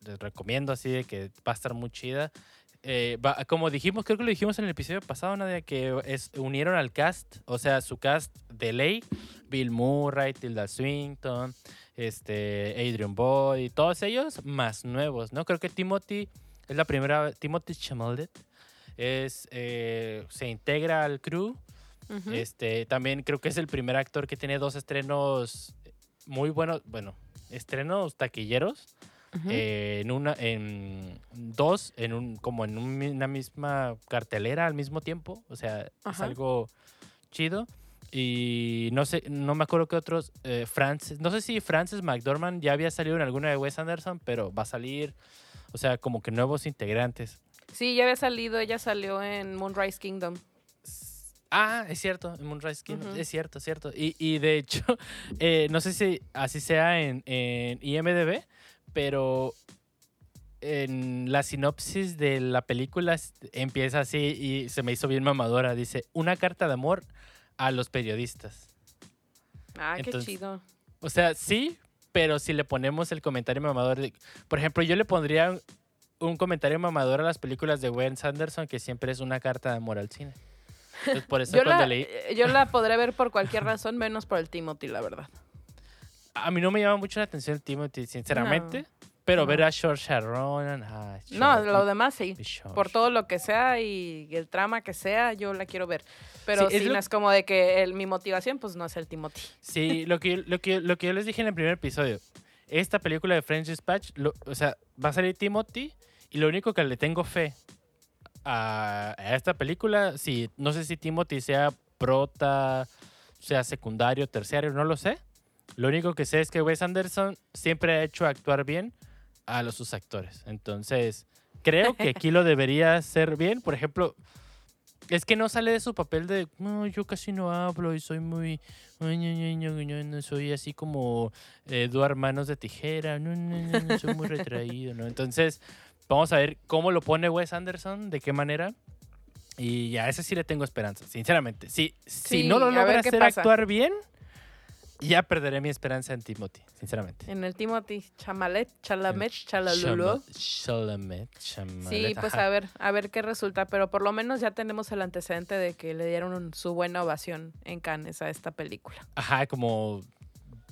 les recomiendo así de que va a estar muy chida. Eh, va- como dijimos, creo que lo dijimos en el episodio pasado, Nadia, que es, unieron al cast, o sea, su cast de ley, Bill Murray, Tilda Swinton, este, Adrian Boyd, todos ellos más nuevos, ¿no? Creo que Timothy es la primera, Timothy Chalamet es, eh, se integra al crew. Este, también creo que es el primer actor que tiene dos estrenos muy buenos, bueno, estrenos taquilleros. Eh, en una, en dos, en un, como en una misma cartelera al mismo tiempo. O sea, es Ajá. algo chido. Y no sé, no me acuerdo qué otros. eh, Francis, no sé si Francis McDormand ya había salido en alguna de Wes Anderson, pero va a salir. O sea, como que nuevos integrantes. Sí, ya había salido, ella salió en Moonrise Kingdom. Ah, es cierto, en Moonrise Kingdom, es cierto, es cierto. Y, y de hecho, eh, no sé si así sea en, en IMDB, pero en la sinopsis de la película empieza así y se me hizo bien mamadora. Dice, una carta de amor a los periodistas. Ah, qué chido. O sea, sí, pero si le ponemos el comentario mamador, de- por ejemplo, yo le pondría un, un comentario mamador a las películas de Wes Anderson que siempre es una carta de amor al cine. Entonces, por eso Yo la, leí... eh, yo la podré ver por cualquier razón, menos por el Timothy, la verdad. A mí no me llama mucho la atención Timothy, sinceramente. Pero No. ver a Saoirse Ronan... ah, No, lo demás sí. Por todo lo que sea y el trama que sea, yo la quiero ver. Pero Sí, es sí, lo- no es como de que el- mi motivación, pues no es el Timothy. Sí, lo que, lo, que, lo que yo les dije en el primer episodio. Esta película de French Dispatch, lo- o sea, va a salir Timothy y lo único que le tengo fe a, a esta película, sí, no sé si Timothy sea prota, sea secundario, terciario, no lo sé. Lo único que sé es que Wes Anderson siempre ha hecho actuar bien a los, sus actores. Entonces, creo que aquí lo debería hacer bien. Por ejemplo, es que no sale de su papel de, no, yo casi no hablo y soy muy, no soy así como eh, Eduard Manos de Tijera, no, no, no, no, soy muy retraído, ¿no? Entonces, vamos a ver cómo lo pone Wes Anderson, de qué manera. Y a ese sí le tengo esperanza, sinceramente. Si, si Sí, no lo logra hacer pasa. actuar bien, ya perderé mi esperanza en Timothy, sinceramente. En el Timothy Chamalet, Chalamet, Chalalulú. Chalamet, Chalamet, Sí, pues ajá. a ver, a ver qué resulta, pero por lo menos ya tenemos el antecedente de que le dieron un- su buena ovación en Cannes a esta película. Ajá, como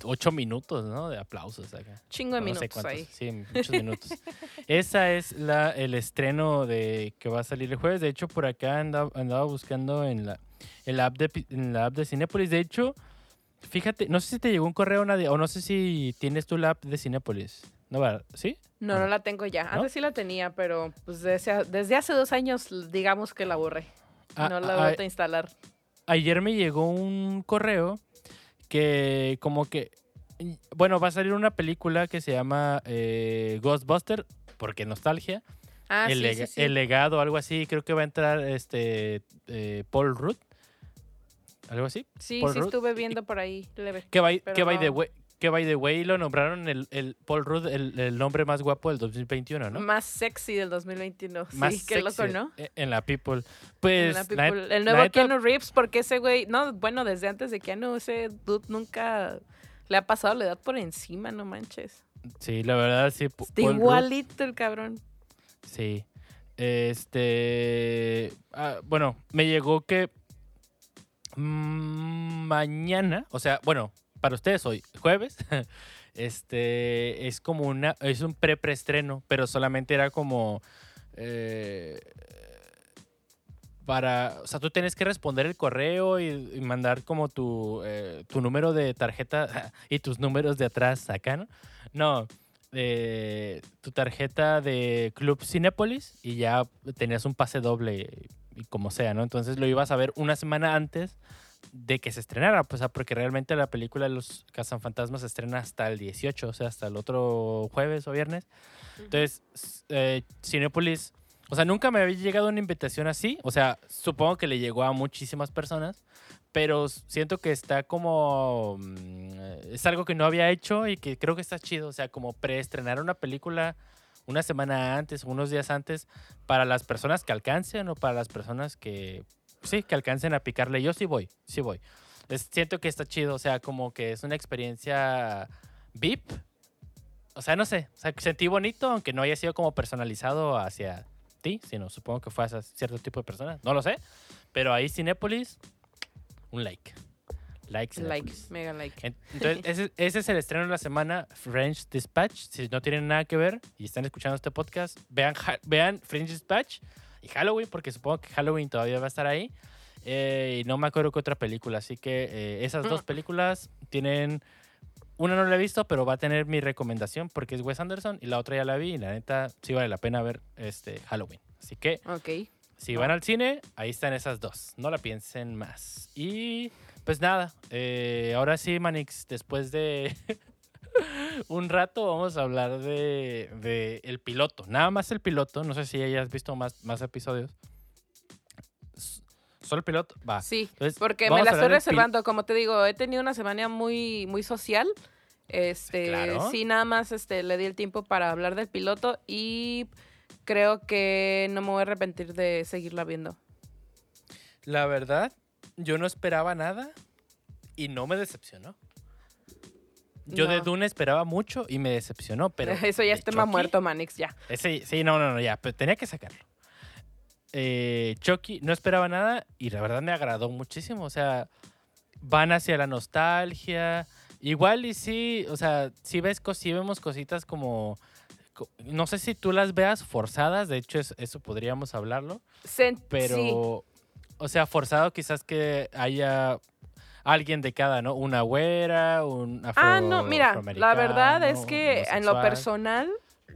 ocho minutos, ¿no? De aplausos acá. Chingo de No minutos ahí. Sí, muchos minutos. Esa es la, el estreno de que va a salir el jueves. De hecho, por acá andaba, andaba buscando en la, en, la app de, en la app de Cinépolis. De hecho, fíjate, no sé si te llegó un correo Nadia, o no sé si tienes tú la app de Cinépolis. ¿No? ¿Sí? No, no la tengo ya. ¿No? Antes sí la tenía, pero pues desde, desde hace dos años digamos que la borré. Ah, no la ah, vuelto a instalar. ayer me llegó un correo que como que, bueno, va a salir una película que se llama eh, Ghostbuster, porque nostalgia. Ah, el, sí, lega- sí, sí. el legado, algo así. Creo que va a entrar este eh, Paul Rudd. Algo así. Sí, Paul sí Rudd. estuve viendo por ahí leve. Que by, que by the no. way, que by the way lo nombraron el, el Paul Rudd el, el nombre más guapo del 2021, ¿no? Más sexy del 2021. Más sí, qué loco, ¿no? En la People. En Pues. la la people. el nuevo Keanu Reeves, porque ese güey, no, bueno, desde antes de Keanu, ese dude nunca le ha pasado la edad por encima, no manches. Sí, la verdad, sí. Está Rudd, igualito el cabrón. Sí. Este. ah, bueno, me llegó que. Mm, mañana, o sea, bueno, para ustedes hoy, jueves, este es como una. Es un pre-preestreno, pero solamente era como. eh, para, o sea, tú tienes que responder el correo y, mandar como tu, eh, tu número de tarjeta y tus números de atrás acá, ¿no? No, eh, tu tarjeta de Club Cinépolis y ya tenías un pase doble y como sea, ¿no? Entonces lo ibas a ver una semana antes de que se estrenara, pues, porque realmente la película de los Cazafantasmas se estrena hasta el 18, o sea, hasta el otro jueves o viernes. Entonces, eh, Cinépolis, o sea, nunca me había llegado una invitación así, o sea, supongo que le llegó a muchísimas personas, pero siento que está como... mm, Es algo que no había hecho y que creo que está chido, o sea, como preestrenar una película una semana antes, unos días antes, para las personas que alcancen o para las personas que, sí, que alcancen a picarle. Yo sí voy, sí voy. Es- siento que está chido, o sea, como que es una experiencia VIP. O sea, no sé, o sentí bonito, aunque no haya sido como personalizado hacia ti, sino supongo que fue hacia cierto tipo de personas, no lo sé. Pero ahí Cinépolis, un like. Like, Like, mega like. En- Entonces, ese, ese es el estreno de la semana, French Dispatch. Si no tienen nada que ver y están escuchando este podcast, vean, vean French Dispatch y Halloween, porque supongo que Halloween todavía va a estar ahí. Eh, y no me acuerdo qué otra película. Así que eh, esas dos Mm. películas tienen. Una no la he visto, pero va a tener mi recomendación porque es Wes Anderson y la otra ya la vi y la neta sí vale la pena ver este Halloween. Así que Ok. si van al cine, ahí están esas dos. No la piensen más. Y pues nada, eh, ahora sí, Manix, después de un rato vamos a hablar de, de el piloto. Nada más el piloto. No sé si hayas visto más, más episodios. ¿Solo el piloto? Va. Sí, Entonces, porque me la estoy reservando. Como te digo, he tenido una semana muy, muy social. Este, Claro. sí, nada más este, le di el tiempo para hablar del piloto y creo que no me voy a arrepentir de seguirla viendo. La verdad, yo no esperaba nada y no me decepcionó. Yo de. Dune esperaba mucho y me decepcionó, pero... Eso ya es tema Chucky- muerto, Manix, ya. Ese, sí, no, no, no, ya, pero tenía que sacarlo. Eh, Chucky, no esperaba nada y la verdad me agradó muchísimo. O sea, van hacia la nostalgia. Igual y sí, o sea, si ves, sí vemos cositas como co- no sé si tú las veas forzadas, de hecho es- eso podríamos hablarlo, Sen- pero, sí. O sea, forzado quizás que haya alguien de cada, ¿no? Una güera, un afro, Ah, no, mira, la verdad es que en lo personal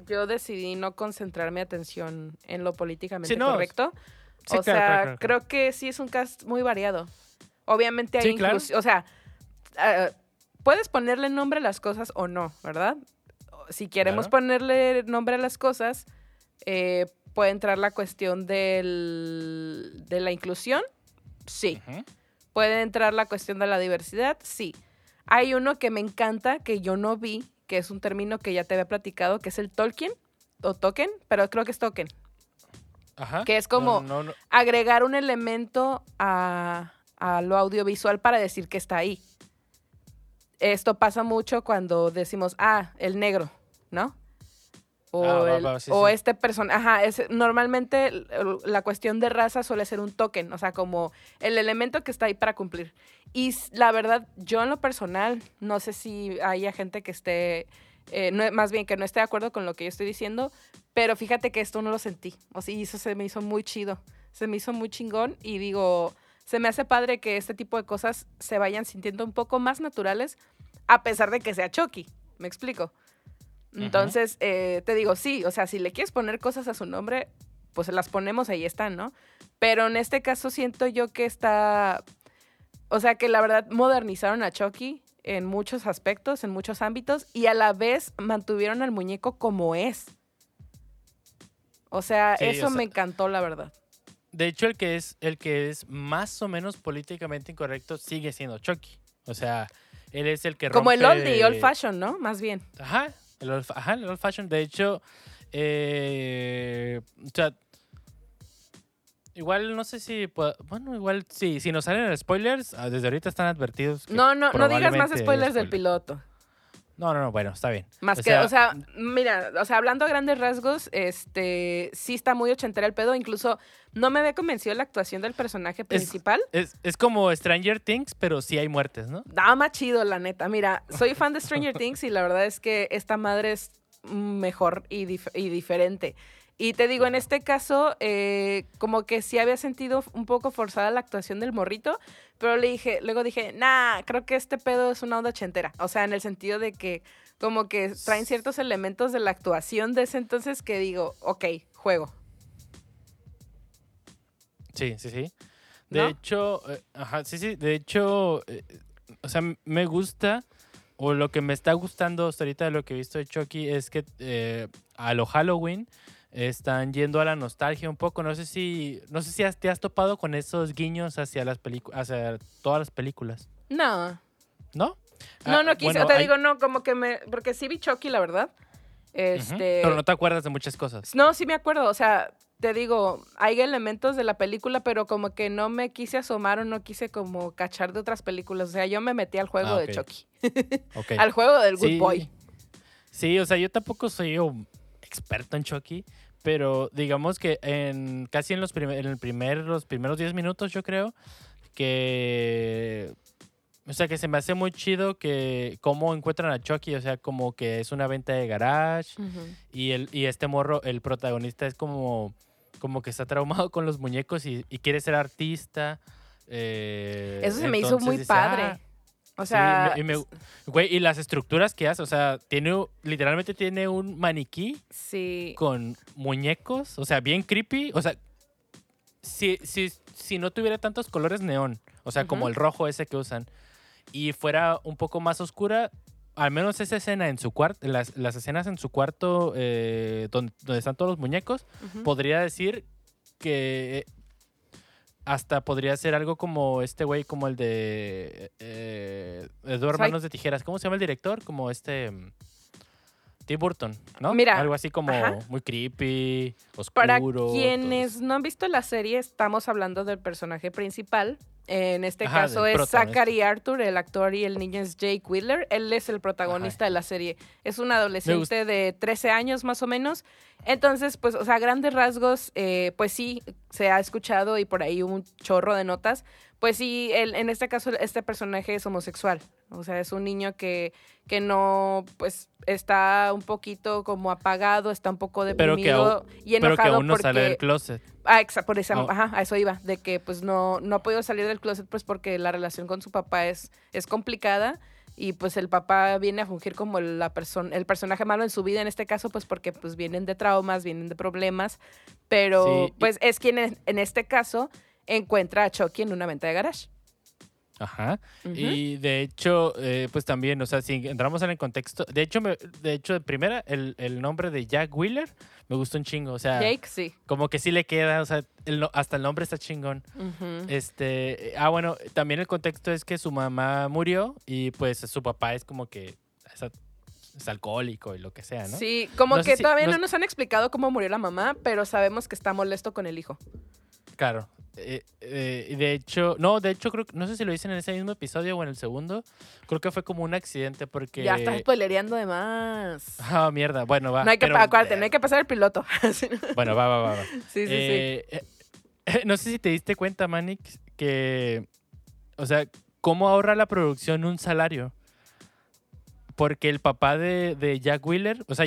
yo decidí no concentrar mi atención en lo políticamente Sí, no, correcto. sí, o claro, sea, claro, claro, claro. creo que sí es un cast muy variado. Obviamente hay Sí, claro. inclus- o sea, ah, puedes ponerle nombre a las cosas o no, ¿verdad? Si queremos ponerle nombre a las cosas, eh, puede entrar la cuestión del, de la inclusión, sí. Puede entrar la cuestión de la diversidad, sí. Hay uno que me encanta, que yo no vi, que es un término que ya te había platicado, que es el Tolkien, o token, pero creo que es token. Ajá. Que es como- No, no, no. Agregar un elemento a, a lo audiovisual para decir que está ahí. Esto pasa mucho cuando decimos, ah, el negro, ¿no? O, Ah, va, el- va, sí, o sí. este personaje, ajá, es, normalmente la cuestión de raza suele ser un token, o sea, como el elemento que está ahí para cumplir. Y la verdad, yo en lo personal, no sé si haya gente que esté, eh, no- más bien que no esté de acuerdo con lo que yo estoy diciendo, pero fíjate que esto no lo sentí. O sea, y eso se me hizo muy chido. Se me hizo muy chingón y digo, se me hace padre que este tipo de cosas se vayan sintiendo un poco más naturales, a pesar de que sea Chucky. ¿Me explico? Entonces, eh, te digo, sí, o sea, si le quieres poner cosas a su nombre, pues las ponemos, ahí están, ¿no? Pero en este caso siento yo que está, o sea, que la verdad modernizaron a Chucky en muchos aspectos, en muchos ámbitos, y a la vez mantuvieron al muñeco como es. O sea, Sí, o eso sea- me encantó, la verdad. De hecho, el que es el que es más o menos políticamente incorrecto sigue siendo Chucky. O sea, él es el que Como el rompe- oldie, old fashion, ¿no? Más bien. Ajá, el old, ajá, el old fashion. De hecho, eh, o sea, igual no sé si, puedo- bueno, igual sí, si nos salen spoilers, ah, desde ahorita están advertidos. que No, no, no digas más spoilers del piloto. No, no, no, bueno, está bien. Más O que, sea, o sea, mira, o sea, hablando a grandes rasgos, este, sí está muy ochentera el pedo. Incluso no me había convencido la actuación del personaje principal. Es, es como Stranger Things, pero sí hay muertes, ¿no? Nada más chido, la neta. Mira, soy fan de Stranger Things y la verdad es que esta madre es mejor y, dif- y diferente. Y te digo, en este caso, eh, como que sí había sentido un poco forzada la actuación del morrito, pero le dije, luego dije, nah, creo que este pedo es una onda ochentera. O sea, en el sentido de que como que traen ciertos elementos de la actuación de ese entonces que digo, ok, juego. Sí, sí, sí. De ¿No? hecho, eh, ajá, sí, sí. De hecho, eh, o sea, me gusta, o lo que me está gustando hasta ahorita de lo que he visto de Chucky es que a lo Halloween están yendo a la nostalgia un poco. No sé si, no sé si has- te has topado con esos guiños hacia las películas, hacia todas las películas, No, ¿no? no, Ah, no quise, bueno, te hay- digo, no, como que me, porque sí vi Chucky, la verdad. Este, Pero no te acuerdas de muchas cosas. No, sí me acuerdo, o sea, te digo, hay elementos de la película, pero como que no me quise asomar o no quise como cachar de otras películas. O sea, yo me metí al juego Ah, de. Chucky, al juego del Good Sí. Boy. Sí, o sea, yo tampoco soy un experto en Chucky, pero digamos que en casi en los primer- en el primer, los primeros 10 minutos, yo creo, que o sea, que se me hace muy chido que cómo encuentran a Chucky, o sea, como que es una venta de garage y el y este morro, el protagonista es como como que está traumado con los muñecos y, y quiere ser artista. eh, Eso se me hizo muy dice, padre. "Ah, O Sí, sea, me- y me- güey, y las estructuras que hace, o sea, tiene, literalmente tiene un maniquí sí. con muñecos, o sea, bien creepy, o sea, si, si, si no tuviera tantos colores neón, o sea, como el rojo ese que usan, y fuera un poco más oscura, al menos esa escena en su cuarto, las, las escenas en su cuarto eh, donde, donde están todos los muñecos, podría decir que hasta podría ser algo como este güey, como el de eh, dos hermanos de tijeras. ¿Cómo se llama el director? Como este mm, Tim Burton, ¿no? Mira, algo así como ajá. muy creepy, oscuro. Para quienes no han visto la serie, estamos hablando del personaje principal. En este Ajá, caso es. Zachary Arthur, el actor, y el niño es Jake Wheeler. Él es el protagonista de la serie. Es un adolescente de 13 años más o menos. Entonces, pues, o sea, a grandes rasgos, eh, pues sí, se ha escuchado y por ahí un chorro de notas. Pues sí, él, en este caso, este personaje es homosexual. O sea, es un niño que, que no, pues, está un poquito como apagado, está un poco Pero que deprimido y Pero enojado que aún no porque... sale del closet. Ah, exa- por esa, Oh. ajá, a eso iba, de que pues no, no ha podido salir del closet pues porque la relación con su papá es, es complicada y pues el papá viene a fungir como la persona, el personaje malo en su vida en este caso pues porque pues vienen de traumas, vienen de problemas, pero Sí, pues es quien en, en este caso encuentra a Chucky en una venta de garage. Ajá. Y de hecho, eh, pues también, o sea, si entramos en el contexto, de hecho, me- de hecho, de primera, el, el nombre de Jack Wheeler me gustó un chingo, o sea, Jake, sí. como que sí le queda, o sea, el hasta el nombre está chingón. Este, ah, bueno, también el contexto es que su mamá murió y pues su papá es como que es, alcohólico y lo que sea, ¿no? Sí, como No que si- todavía no nos han explicado cómo murió la mamá, pero sabemos que está molesto con el hijo. Claro. Eh, eh, de hecho, no, de hecho creo no sé si lo dicen en ese mismo episodio o en el segundo, creo que fue como un accidente porque... Ya estás spoilereando de más. Ah, mierda, bueno, va. no hay que, pero, acuérdate, eh, no hay que pasar el piloto. sí, Bueno, va, va, va. va. sí, sí. Eh, eh, no sé si te diste cuenta, Manix, que, o sea, cómo ahorra la producción un salario. Porque el papá de, de Jack Wheeler, o sea,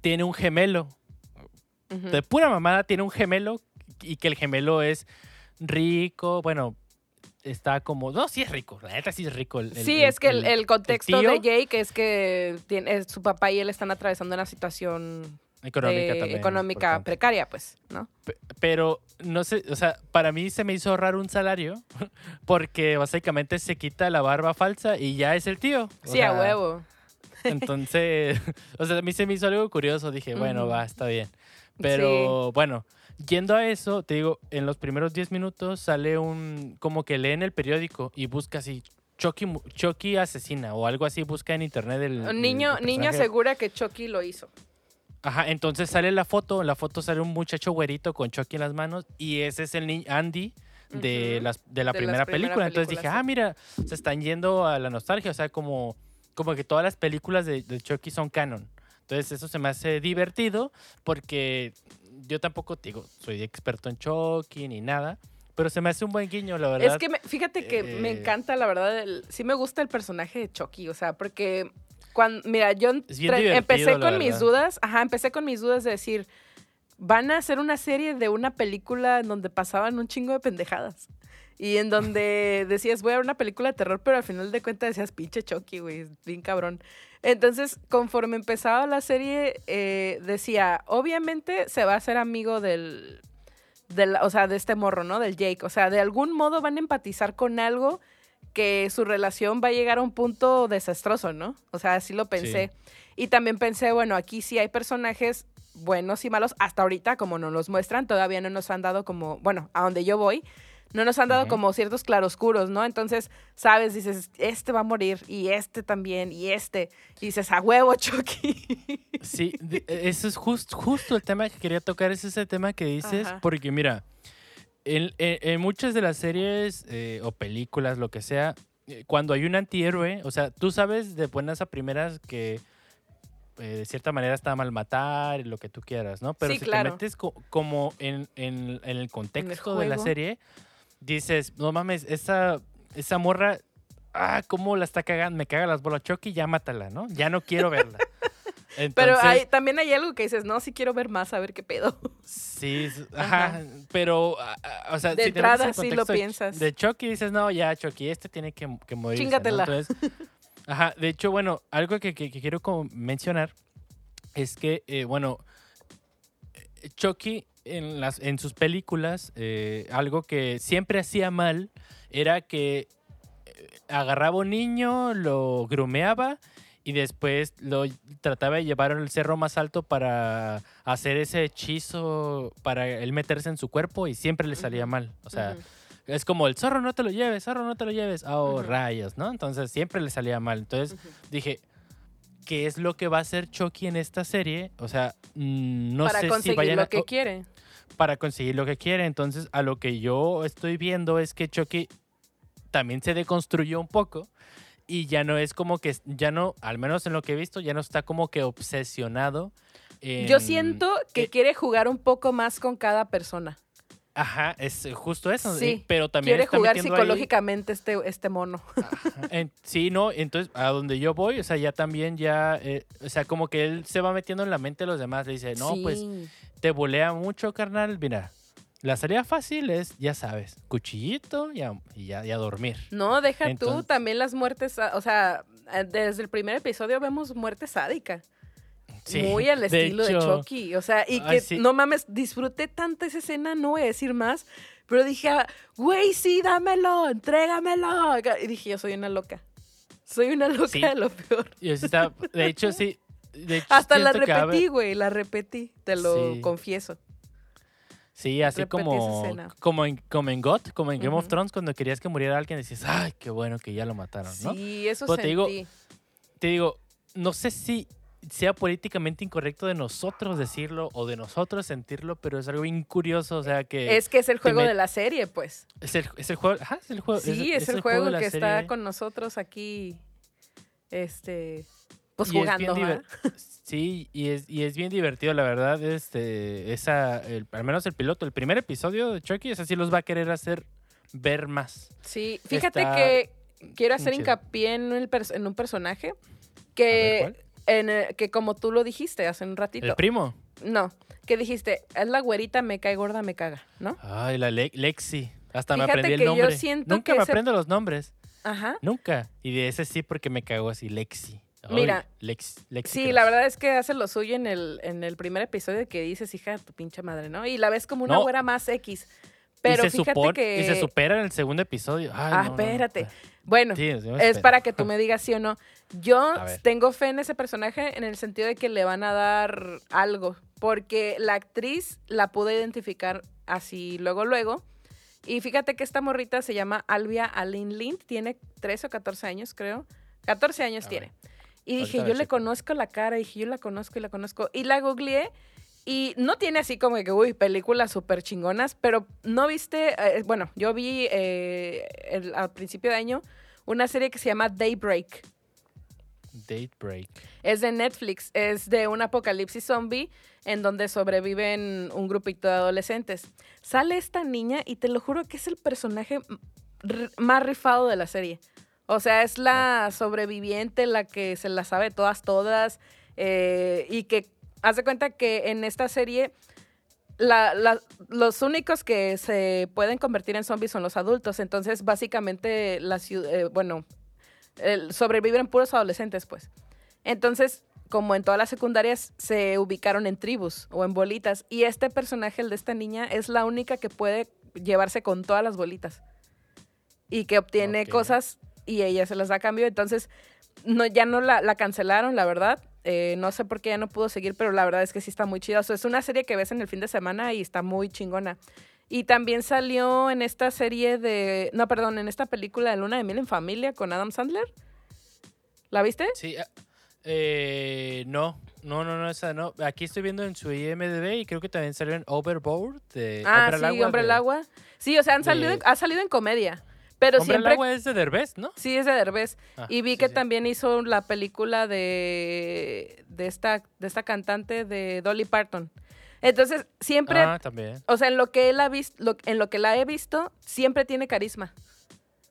tiene un gemelo. De pura mamada tiene un gemelo y que el gemelo es rico, bueno, está como, no, sí es rico, la neta sí es rico. el- el- Sí, el- es que el, el contexto de Jake es que tiene, su papá y él están atravesando una situación económica eh, también. económica precaria, pues, ¿no? Pe- Pero no sé, o sea, para mí se me hizo ahorrar un salario porque básicamente se quita la barba falsa y ya es el tío. Sí, a huevo. Entonces, o sea, a mí se me hizo algo curioso. Dije, bueno, va, está bien. Pero bueno, yendo a eso, te digo, en los primeros 10 minutos sale un, como que lee en el periódico y busca así, Chucky, Chucky asesina o algo así, busca en internet el... Niño, el niño asegura que Chucky lo hizo. Ajá, entonces sale la foto, en la foto sale un muchacho güerito con Chucky en las manos y ese es el niño Andy de, Ujú, las, de la de primera primera película. Entonces dije, sí. ah, mira, se están yendo a la nostalgia, o sea, como, como que todas las películas de, de Chucky son canon. Entonces eso se me hace divertido porque yo tampoco, digo, soy experto en Chucky ni nada, pero se me hace un buen guiño, la verdad. Es que me- fíjate que me eh, encanta, la verdad, el- sí me gusta el personaje de Chucky, o sea, porque cuando, mira, yo empecé con mis dudas, ajá, empecé con mis dudas de decir, van a hacer una serie de una película en donde pasaban un chingo de pendejadas. Y en donde decías, voy a ver una película de terror, pero al final de cuentas decías, pinche Chucky, güey, bien cabrón. Entonces, conforme empezaba la serie, eh, decía, obviamente se va a hacer amigo del, del, o sea, de este morro, ¿no? Del Jake. O sea, de algún modo van a empatizar con algo que su relación va a llegar a un punto desastroso, ¿no? O sea, así lo pensé. Y también pensé, bueno, aquí sí hay personajes buenos y malos. Hasta ahorita, como nos los muestran, todavía no nos han dado como, bueno, a donde yo voy, no nos han dado como ciertos claroscuros, ¿no? Entonces, sabes, dices, este va a morir, y este también, y este. Y dices, a huevo, Chucky. Sí, de- eso es just- justo el tema que quería tocar, es ese tema que dices, Ajá. porque mira, en, en- en muchas de las series eh, o películas, lo que sea, eh, cuando hay un antihéroe, o sea, tú sabes de buenas a primeras que eh, de cierta manera está mal matar y lo que tú quieras, ¿no? Pero Sí, si claro. te metes co- como en, en- en el contexto de la serie, dices, no mames, esa, esa morra, ah, cómo la está cagando, me caga las bolas Chucky, ya mátala, ¿no? Ya no quiero verla. Pero hay, también hay algo que dices, no, sí quiero ver más, a ver qué pedo. Sí, ajá, Ajá. pero, ah, ah, o sea, De si entrada en sí lo piensas. De Chucky dices, no, ya, Chucky, este tiene que, que morir. Chíngatela. Entonces, ajá, de hecho, bueno, algo que, que- que quiero como mencionar es que, eh, bueno, eh, Chucky en, las, en sus películas, eh, algo que siempre hacía mal era que eh, agarraba un niño, lo grumeaba y después lo trataba de llevar al cerro más alto para hacer ese hechizo para él meterse en su cuerpo y siempre le salía mal. O sea, es como el zorro no te lo lleves, zorro no te lo lleves. Oh, Ujú. rayos, ¿no? Entonces siempre le salía mal. Entonces dije, ¿qué es lo que va a hacer Chucky en esta serie? O sea, mm, no Para sé si vayan lo que quiere. Para conseguir lo que quiere. Entonces, a lo que yo estoy viendo es que Chucky también se deconstruyó un poco y ya no es como que, ya no, al menos en lo que he visto, ya no está como que obsesionado. Yo en- siento que eh, quiere jugar un poco más con cada persona. Ajá, es justo eso. Sí, eh, pero también Quiere está jugar ahí- psicológicamente este, este mono. En- sí, no, entonces a donde yo voy, o sea, ya también ya, eh, o sea, como que él se va metiendo en la mente de los demás, le dice, no, pues te volea mucho, carnal, mira, la salida fácil es, ya sabes, cuchillito y a, y ya, dormir. No, deja tú, Entonces- también las muertes, sa- o sea, eh, desde el primer episodio vemos muerte sádica. Sí, muy al estilo de, hecho, Chucky. O sea, y Ay, que sí. no mames, disfruté tanto esa escena, no voy a decir más, pero dije, ah, güey, sí, dámelo, entrégamelo. Y dije, yo soy una loca. Soy una loca Sí. de lo peor. y así está- de hecho, sí. de hecho, Hasta la repetí, güey, la repetí, te lo confieso. Sí, así Repetí como, como, en, como en GOT, como en Game of. Thrones, cuando querías que muriera alguien, decías, ay, qué bueno que ya lo mataron, ¿no? Sí, eso Pero sentí. te digo, te digo, no sé si sea políticamente incorrecto de nosotros decirlo o de nosotros sentirlo, pero es algo bien curioso, o sea que es que es el juego de la serie, pues. es, el, es el juego, ajá, es el juego, Sí, es, el, juego, que está con nosotros aquí, este, pues y jugando. diver- ¿ah? Sí, y es, y es bien divertido, la verdad, este, esa, el- al menos el piloto, el primer episodio de Chucky, es así los va a querer hacer ver más. Sí, fíjate Está que quiero hacer hincapié en, el en un personaje ver, que. En el- que como tú lo dijiste hace un ratito. El primo. no, que dijiste, es la güerita, me cae gorda, me caga, ¿no? Ay, la Le- Lexi. Hasta me aprendí el nombre. Nunca me ese- aprendo los nombres. Ajá. Nunca. Y de ese sí porque me cagó así, Lexi. Ay, Mira, Lex, Lexi Sí, Cross. la verdad es que hace lo suyo en el, en el primer episodio que dices, hija de tu pinche madre, ¿no? Y la ves como una No. güera más X. Y Pero se fíjate que... Y se supera en el segundo episodio. Ay, ah, no, no. Bueno, Sí, es espero. para que tú me digas sí o no. Yo tengo fe en ese personaje en el sentido de que le van a dar algo, porque la actriz la pude identificar así luego, luego. Y fíjate que esta morrita se llama Albia Aline Lind, tiene 13 o 14 años, creo. 14 años A tiene. ver. Y dije, yo le conozco la cara, dije, yo la conozco y la conozco. Y la googleé y no tiene así como que, uy, películas súper chingonas, pero no viste, eh, bueno, yo vi eh, el- al principio de año una serie que se llama Daybreak. Date Break. Es de Netflix, es de un apocalipsis zombie en donde sobreviven un grupito de adolescentes. Sale esta niña y te lo juro que es el personaje más rifado de la serie. O sea, es la sobreviviente, la que se la sabe todas, todas, eh, y que haz de cuenta que en esta serie la- la- los únicos que se pueden convertir en zombies son los adultos. Entonces, básicamente, la eh, bueno, el- sobreviven puros adolescentes, pues. Entonces, como en todas las secundarias, se ubicaron en tribus o en bolitas. Y este personaje, el de esta niña, es la única que puede llevarse con todas las bolitas. Y que obtiene cosas y ella se las da a cambio. Entonces, no, ya no la, la cancelaron, la verdad. Eh, no sé por qué ya no pudo seguir, pero la verdad es que sí está muy chida. O sea, es una serie que ves en el fin de semana y está muy chingona. Y también salió en esta serie de. No, perdón, en esta película de Luna de Miel en Familia con Adam Sandler. ¿La viste? Sí, ah, eh, no, no, no, no, esa no. Aquí estoy viendo en su IMDb y creo que también salió en Overboard. De ah, Hombre al sí, Agua Hombre de- al Agua. Sí, o sea, han salido, de- ha salido en comedia. Pero Hombre siempre. Agua es de Derbez, ¿no? Sí, es de Derbez. Ah, y vi sí, que sí. también hizo la película de, de, esta, de esta cantante de Dolly Parton. Entonces, siempre, Ah, también. o sea, en lo que él ha visto, en lo que la he visto, siempre tiene carisma.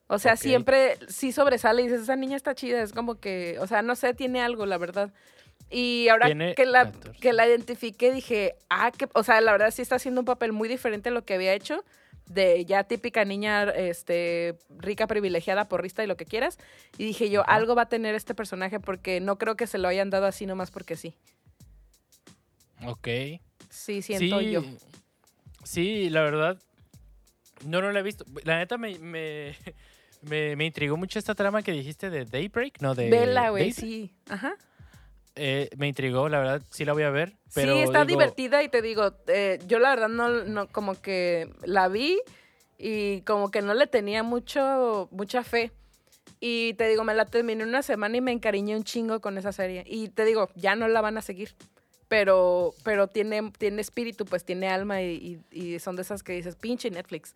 O sea, siempre sí sobresale y dices, esa niña está chida, es como que, o sea, no sé, tiene algo, la verdad. Y ahora Tiene que la, 14. que la identifiqué, dije, ah, que, o sea, la verdad sí está haciendo un papel muy diferente a lo que había hecho, de ya típica niña, este, rica, privilegiada, porrista y lo que quieras. Y dije yo, Ajá. algo va a tener este personaje porque no creo que se lo hayan dado así nomás porque sí. Ok. Sí, siento sí, yo. Sí, la verdad. No, no la he visto. La neta me, me, me, me intrigó mucho esta trama que dijiste de Daybreak, ¿no? De Vela, güey, sí. Ajá. Eh, me intrigó, la verdad, sí la voy a ver. Pero sí, está digo, divertida y te digo, eh, yo la verdad no, no, como que la vi y como que no le tenía mucho, mucha fe. Y te digo, me la terminé una semana y me encariñé un chingo con esa serie. Y te digo, ya no la van a seguir. pero, pero tiene, tiene espíritu, pues tiene alma y, y- y son de esas que dices, pinche Netflix.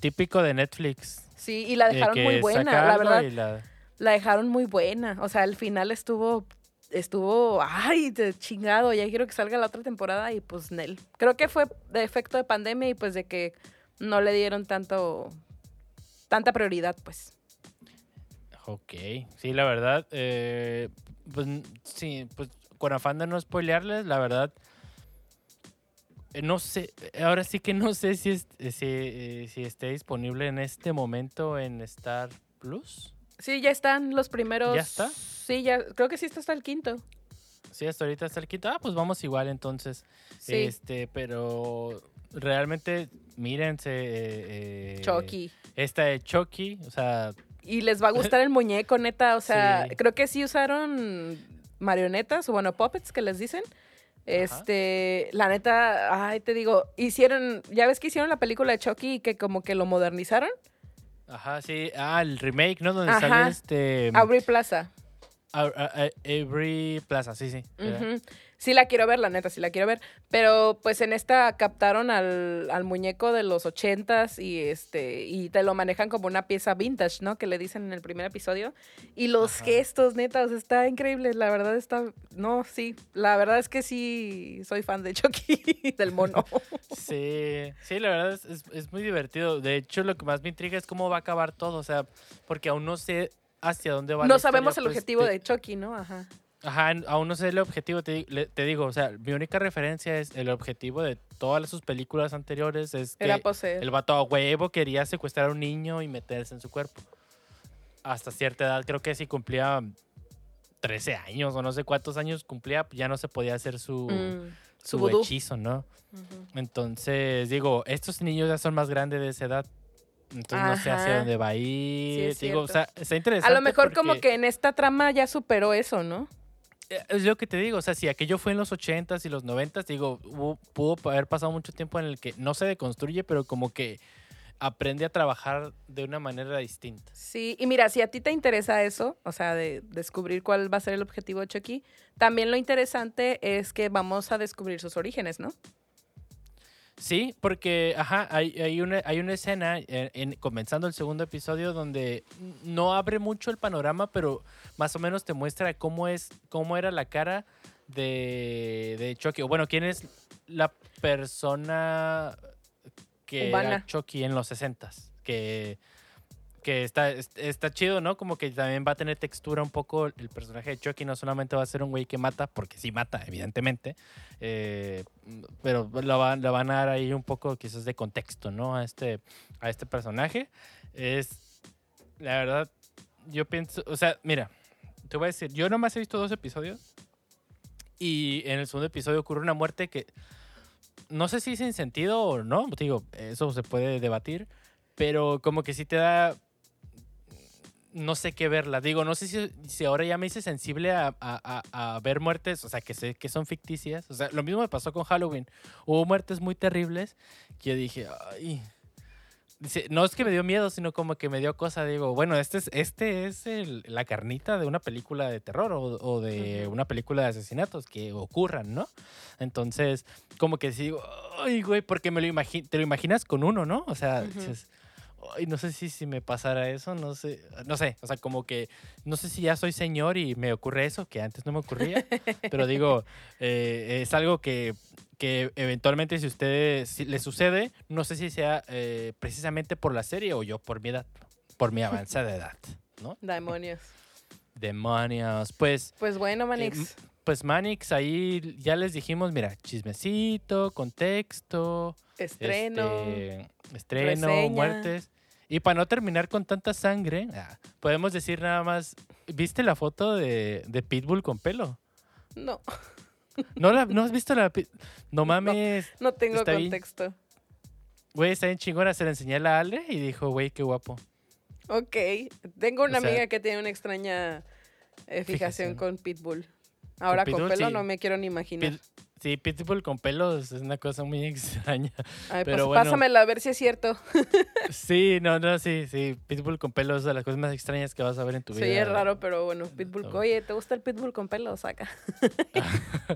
Típico de Netflix. Sí, y la de dejaron muy buena, la verdad. la- La dejaron muy buena. O sea, al final estuvo, estuvo, ay, chingado, ya quiero que salga la otra temporada y pues Nel. Creo que fue de efecto de pandemia y pues de que no le dieron tanto, tanta prioridad, pues. Ok, sí, la verdad, eh, pues sí, pues con afán de no spoilearles, la verdad, eh, no sé, eh, ahora sí que no sé si, es- si, eh, si esté disponible en este momento en Star Plus. Sí, ya están los primeros. ¿Ya está? Sí, ya, creo que sí está hasta el quinto. Sí, hasta ahorita está el quinto. Ah, pues vamos igual entonces. Sí, Este, pero realmente mírense. eh, eh, Chucky. Esta de Chucky, o sea, Y les va a gustar el muñeco, neta. O sea, Sí. creo que sí usaron marionetas, o bueno, puppets que les dicen. Este, la neta, ay, te digo, hicieron, ya ves que hicieron la película de Chucky y que como que lo modernizaron. Ajá, sí. Ah, el remake, ¿no? Donde Ajá. sale este. Aubrey Plaza. A- a- a- Avery Plaza, sí, sí. Ujú. Sí la quiero ver, la neta, sí la quiero ver. Pero pues en esta captaron al, al muñeco de los ochentas y este, y te lo manejan como una pieza vintage, ¿no? Que le dicen en el primer episodio. Y los Ajá. gestos, neta, o sea, está increíble. La verdad está. No, sí. La verdad es que sí soy fan de Chucky, del mono. Sí, sí, la verdad es, es- es muy divertido. De hecho, lo que más me intriga es cómo va a acabar todo. O sea, porque aún no sé hacia dónde va. la No historia, sabemos el pues, objetivo te- de Chucky, ¿no? Ajá. Ajá, aún no sé el objetivo, te, te digo, o sea, mi única referencia es el objetivo de todas sus películas anteriores es que poseer. el vato a huevo quería secuestrar a un niño y meterse en su cuerpo. Hasta cierta edad, creo que si cumplía 13 años o no sé cuántos años cumplía, ya no se podía hacer su, Mm, su, hechizo, ¿no? Entonces, digo, estos niños ya son más grandes de esa edad. Entonces no sé hacia dónde va a ir. es digo, o sea, está interesante. A lo mejor como que en esta trama ya superó eso, ¿no? Eh, Es lo que te digo, o sea, si aquello fue en los 80s y los 90s, digo, pudo haber pasado mucho tiempo en el que no se deconstruye, pero como que aprende a trabajar de una manera distinta. Sí, y mira, si a ti te interesa eso, o sea, de descubrir cuál va a ser el objetivo de Chucky, también lo interesante es que vamos a descubrir sus orígenes, ¿no? Sí, porque, ajá, hay, hay, una, hay una escena, en, en- comenzando el segundo episodio, donde no abre mucho el panorama, pero más o menos te muestra cómo es, cómo era la cara de, de Chucky. O bueno, quién es la persona que era Chucky en los 60s. Que, que está, es- está chido, ¿no? Como que también va a tener textura un poco el personaje de Chucky. No solamente va a ser un güey que mata, porque sí mata, evidentemente. eh, pero lo, van- lo van a dar ahí un poco quizás de contexto, ¿no? A este, a este personaje. Es, la verdad, yo pienso, o sea, mira, te voy a decir, yo nomás he visto dos episodios y en el segundo episodio ocurre una muerte que no sé si sin sentido o no, digo, eso se puede debatir, pero como que sí te da no sé qué verla. Digo, no sé si, si ahora ya me hice sensible a, a- a- a ver muertes, o sea, que sé que son ficticias. O sea, lo mismo me pasó con Halloween. Hubo muertes muy terribles que yo dije, ay. Dice, no es que me dio miedo, sino como que me dio cosa. Digo, bueno, este es, este es el- la carnita de una película de terror o, o de una película de asesinatos que ocurran, ¿no? Entonces, como que sí digo, ay, güey, porque me lo te lo imaginas con uno, ¿no? O sea, dices, ay, no sé si, si me pasara eso, no sé, no sé, o sea, como que, no sé si ya soy señor y me ocurre eso, que antes no me ocurría, pero digo, eh, es algo que, que eventualmente si a ustedes si les sucede, no sé si sea eh, precisamente por la serie o yo por mi edad, por mi avanzada edad, ¿no? Demonios. Demonios, pues... Pues bueno, Eh, Manix. pues Manix, ahí ya les dijimos, mira, chismecito, contexto, Estreno. este, estreno, reseña. muertes. Y para no terminar con tanta sangre, ah, podemos decir nada más, ¿viste la foto de, de Pitbull con pelo? No, ¿No, la, ¿no has visto la... No mames, no tengo contexto. güey, está bien chingona, se la enseñé a la Ale y dijo, güey, qué guapo. Ok. Tengo una O sea, amiga que tiene una extraña eh, fijación fijación. con Pitbull. Ahora con, Pitbull, pelo sí. no me quiero ni imaginar. Pit- Sí, Pitbull con pelos es una cosa muy extraña. Ay, Pero pues bueno. pásamela a ver si es cierto. Sí, no, no, sí, sí. Pitbull con pelos es de las cosas más extrañas que vas a ver en tu Sí, vida. es raro, pero bueno, pitbull. No. Oye, ¿te gusta el pitbull con pelos? Acá.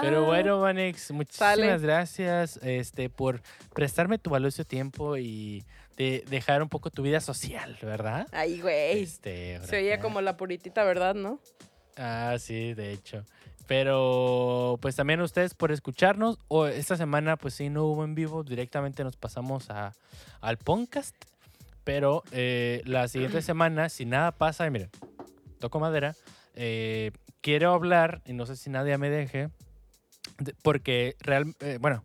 Pero What? bueno, Manix, muchísimas gracias este, por prestarme tu valioso tiempo y de dejar un poco tu vida social, ¿verdad? Ay, güey. Este, Se oía como la puritita, ¿verdad, no? Ah, sí, de hecho. Pero pues también a ustedes por escucharnos. O esta semana pues sí no hubo en vivo, directamente nos pasamos a, al podcast. Pero eh, la siguiente semana, si nada pasa, y miren, toco madera, eh, quiero hablar, y no sé si nadie me deje, de- porque real, eh, bueno,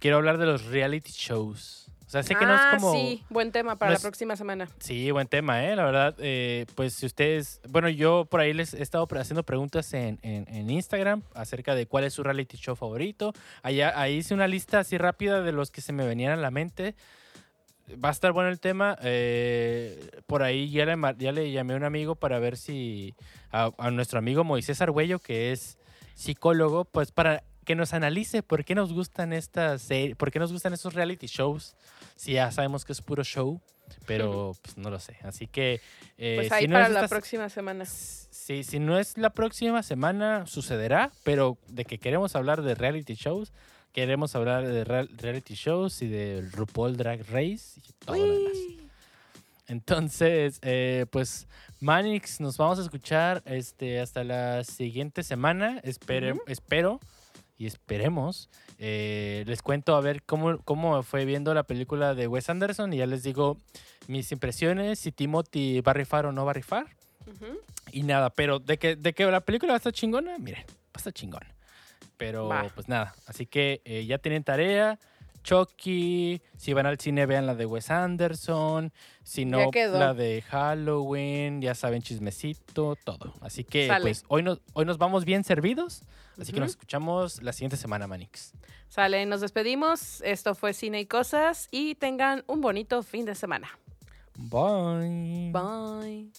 quiero hablar de los reality shows. O sea, sé que no Ah, es como... sí, buen tema para no la próxima semana. Sí, buen tema, ¿eh? La verdad, eh, pues si ustedes, bueno, yo por ahí les he estado haciendo preguntas en, en- en Instagram acerca de cuál es su reality show favorito. Allá, ahí hice una lista así rápida de los que se me venían a la mente. Va a estar bueno el tema. eh, por ahí ya le, ya le llamé a un amigo para ver si a, a nuestro amigo Moisés Argüello, que es psicólogo, pues para que nos analice por qué nos gustan estas series, por qué nos gustan estos reality shows. Si ya sabemos que es puro show, pero pues no lo sé. Así que eh, Pues si ahí no para es la esta- próxima semana. Sí, si no es la próxima semana, sucederá, pero de que queremos hablar de reality shows, queremos hablar de real- reality shows y de RuPaul Drag Race y todo lo demás. Uy. Entonces, eh, pues, Manix, nos vamos a escuchar este, hasta la siguiente semana. Espere-. Espero y esperemos. eh, les cuento a ver cómo, cómo fue viendo la película de Wes Anderson y ya les digo mis impresiones, si Timothy va a rifar o no va a rifar. Ujú. Y nada, pero de que, de que la película va a estar chingona, miren, va a estar chingona. Pero Va. pues nada, así que eh, ya tienen tarea. Chucky, si van al cine vean la de Wes Anderson, si no la de Halloween, ya saben chismecito, todo. Así que Sale. pues hoy nos, hoy nos vamos bien servidos, así que nos escuchamos la siguiente semana, Manix. Sale, nos despedimos. Esto fue Cine y Cosas y tengan un bonito fin de semana. Bye. Bye.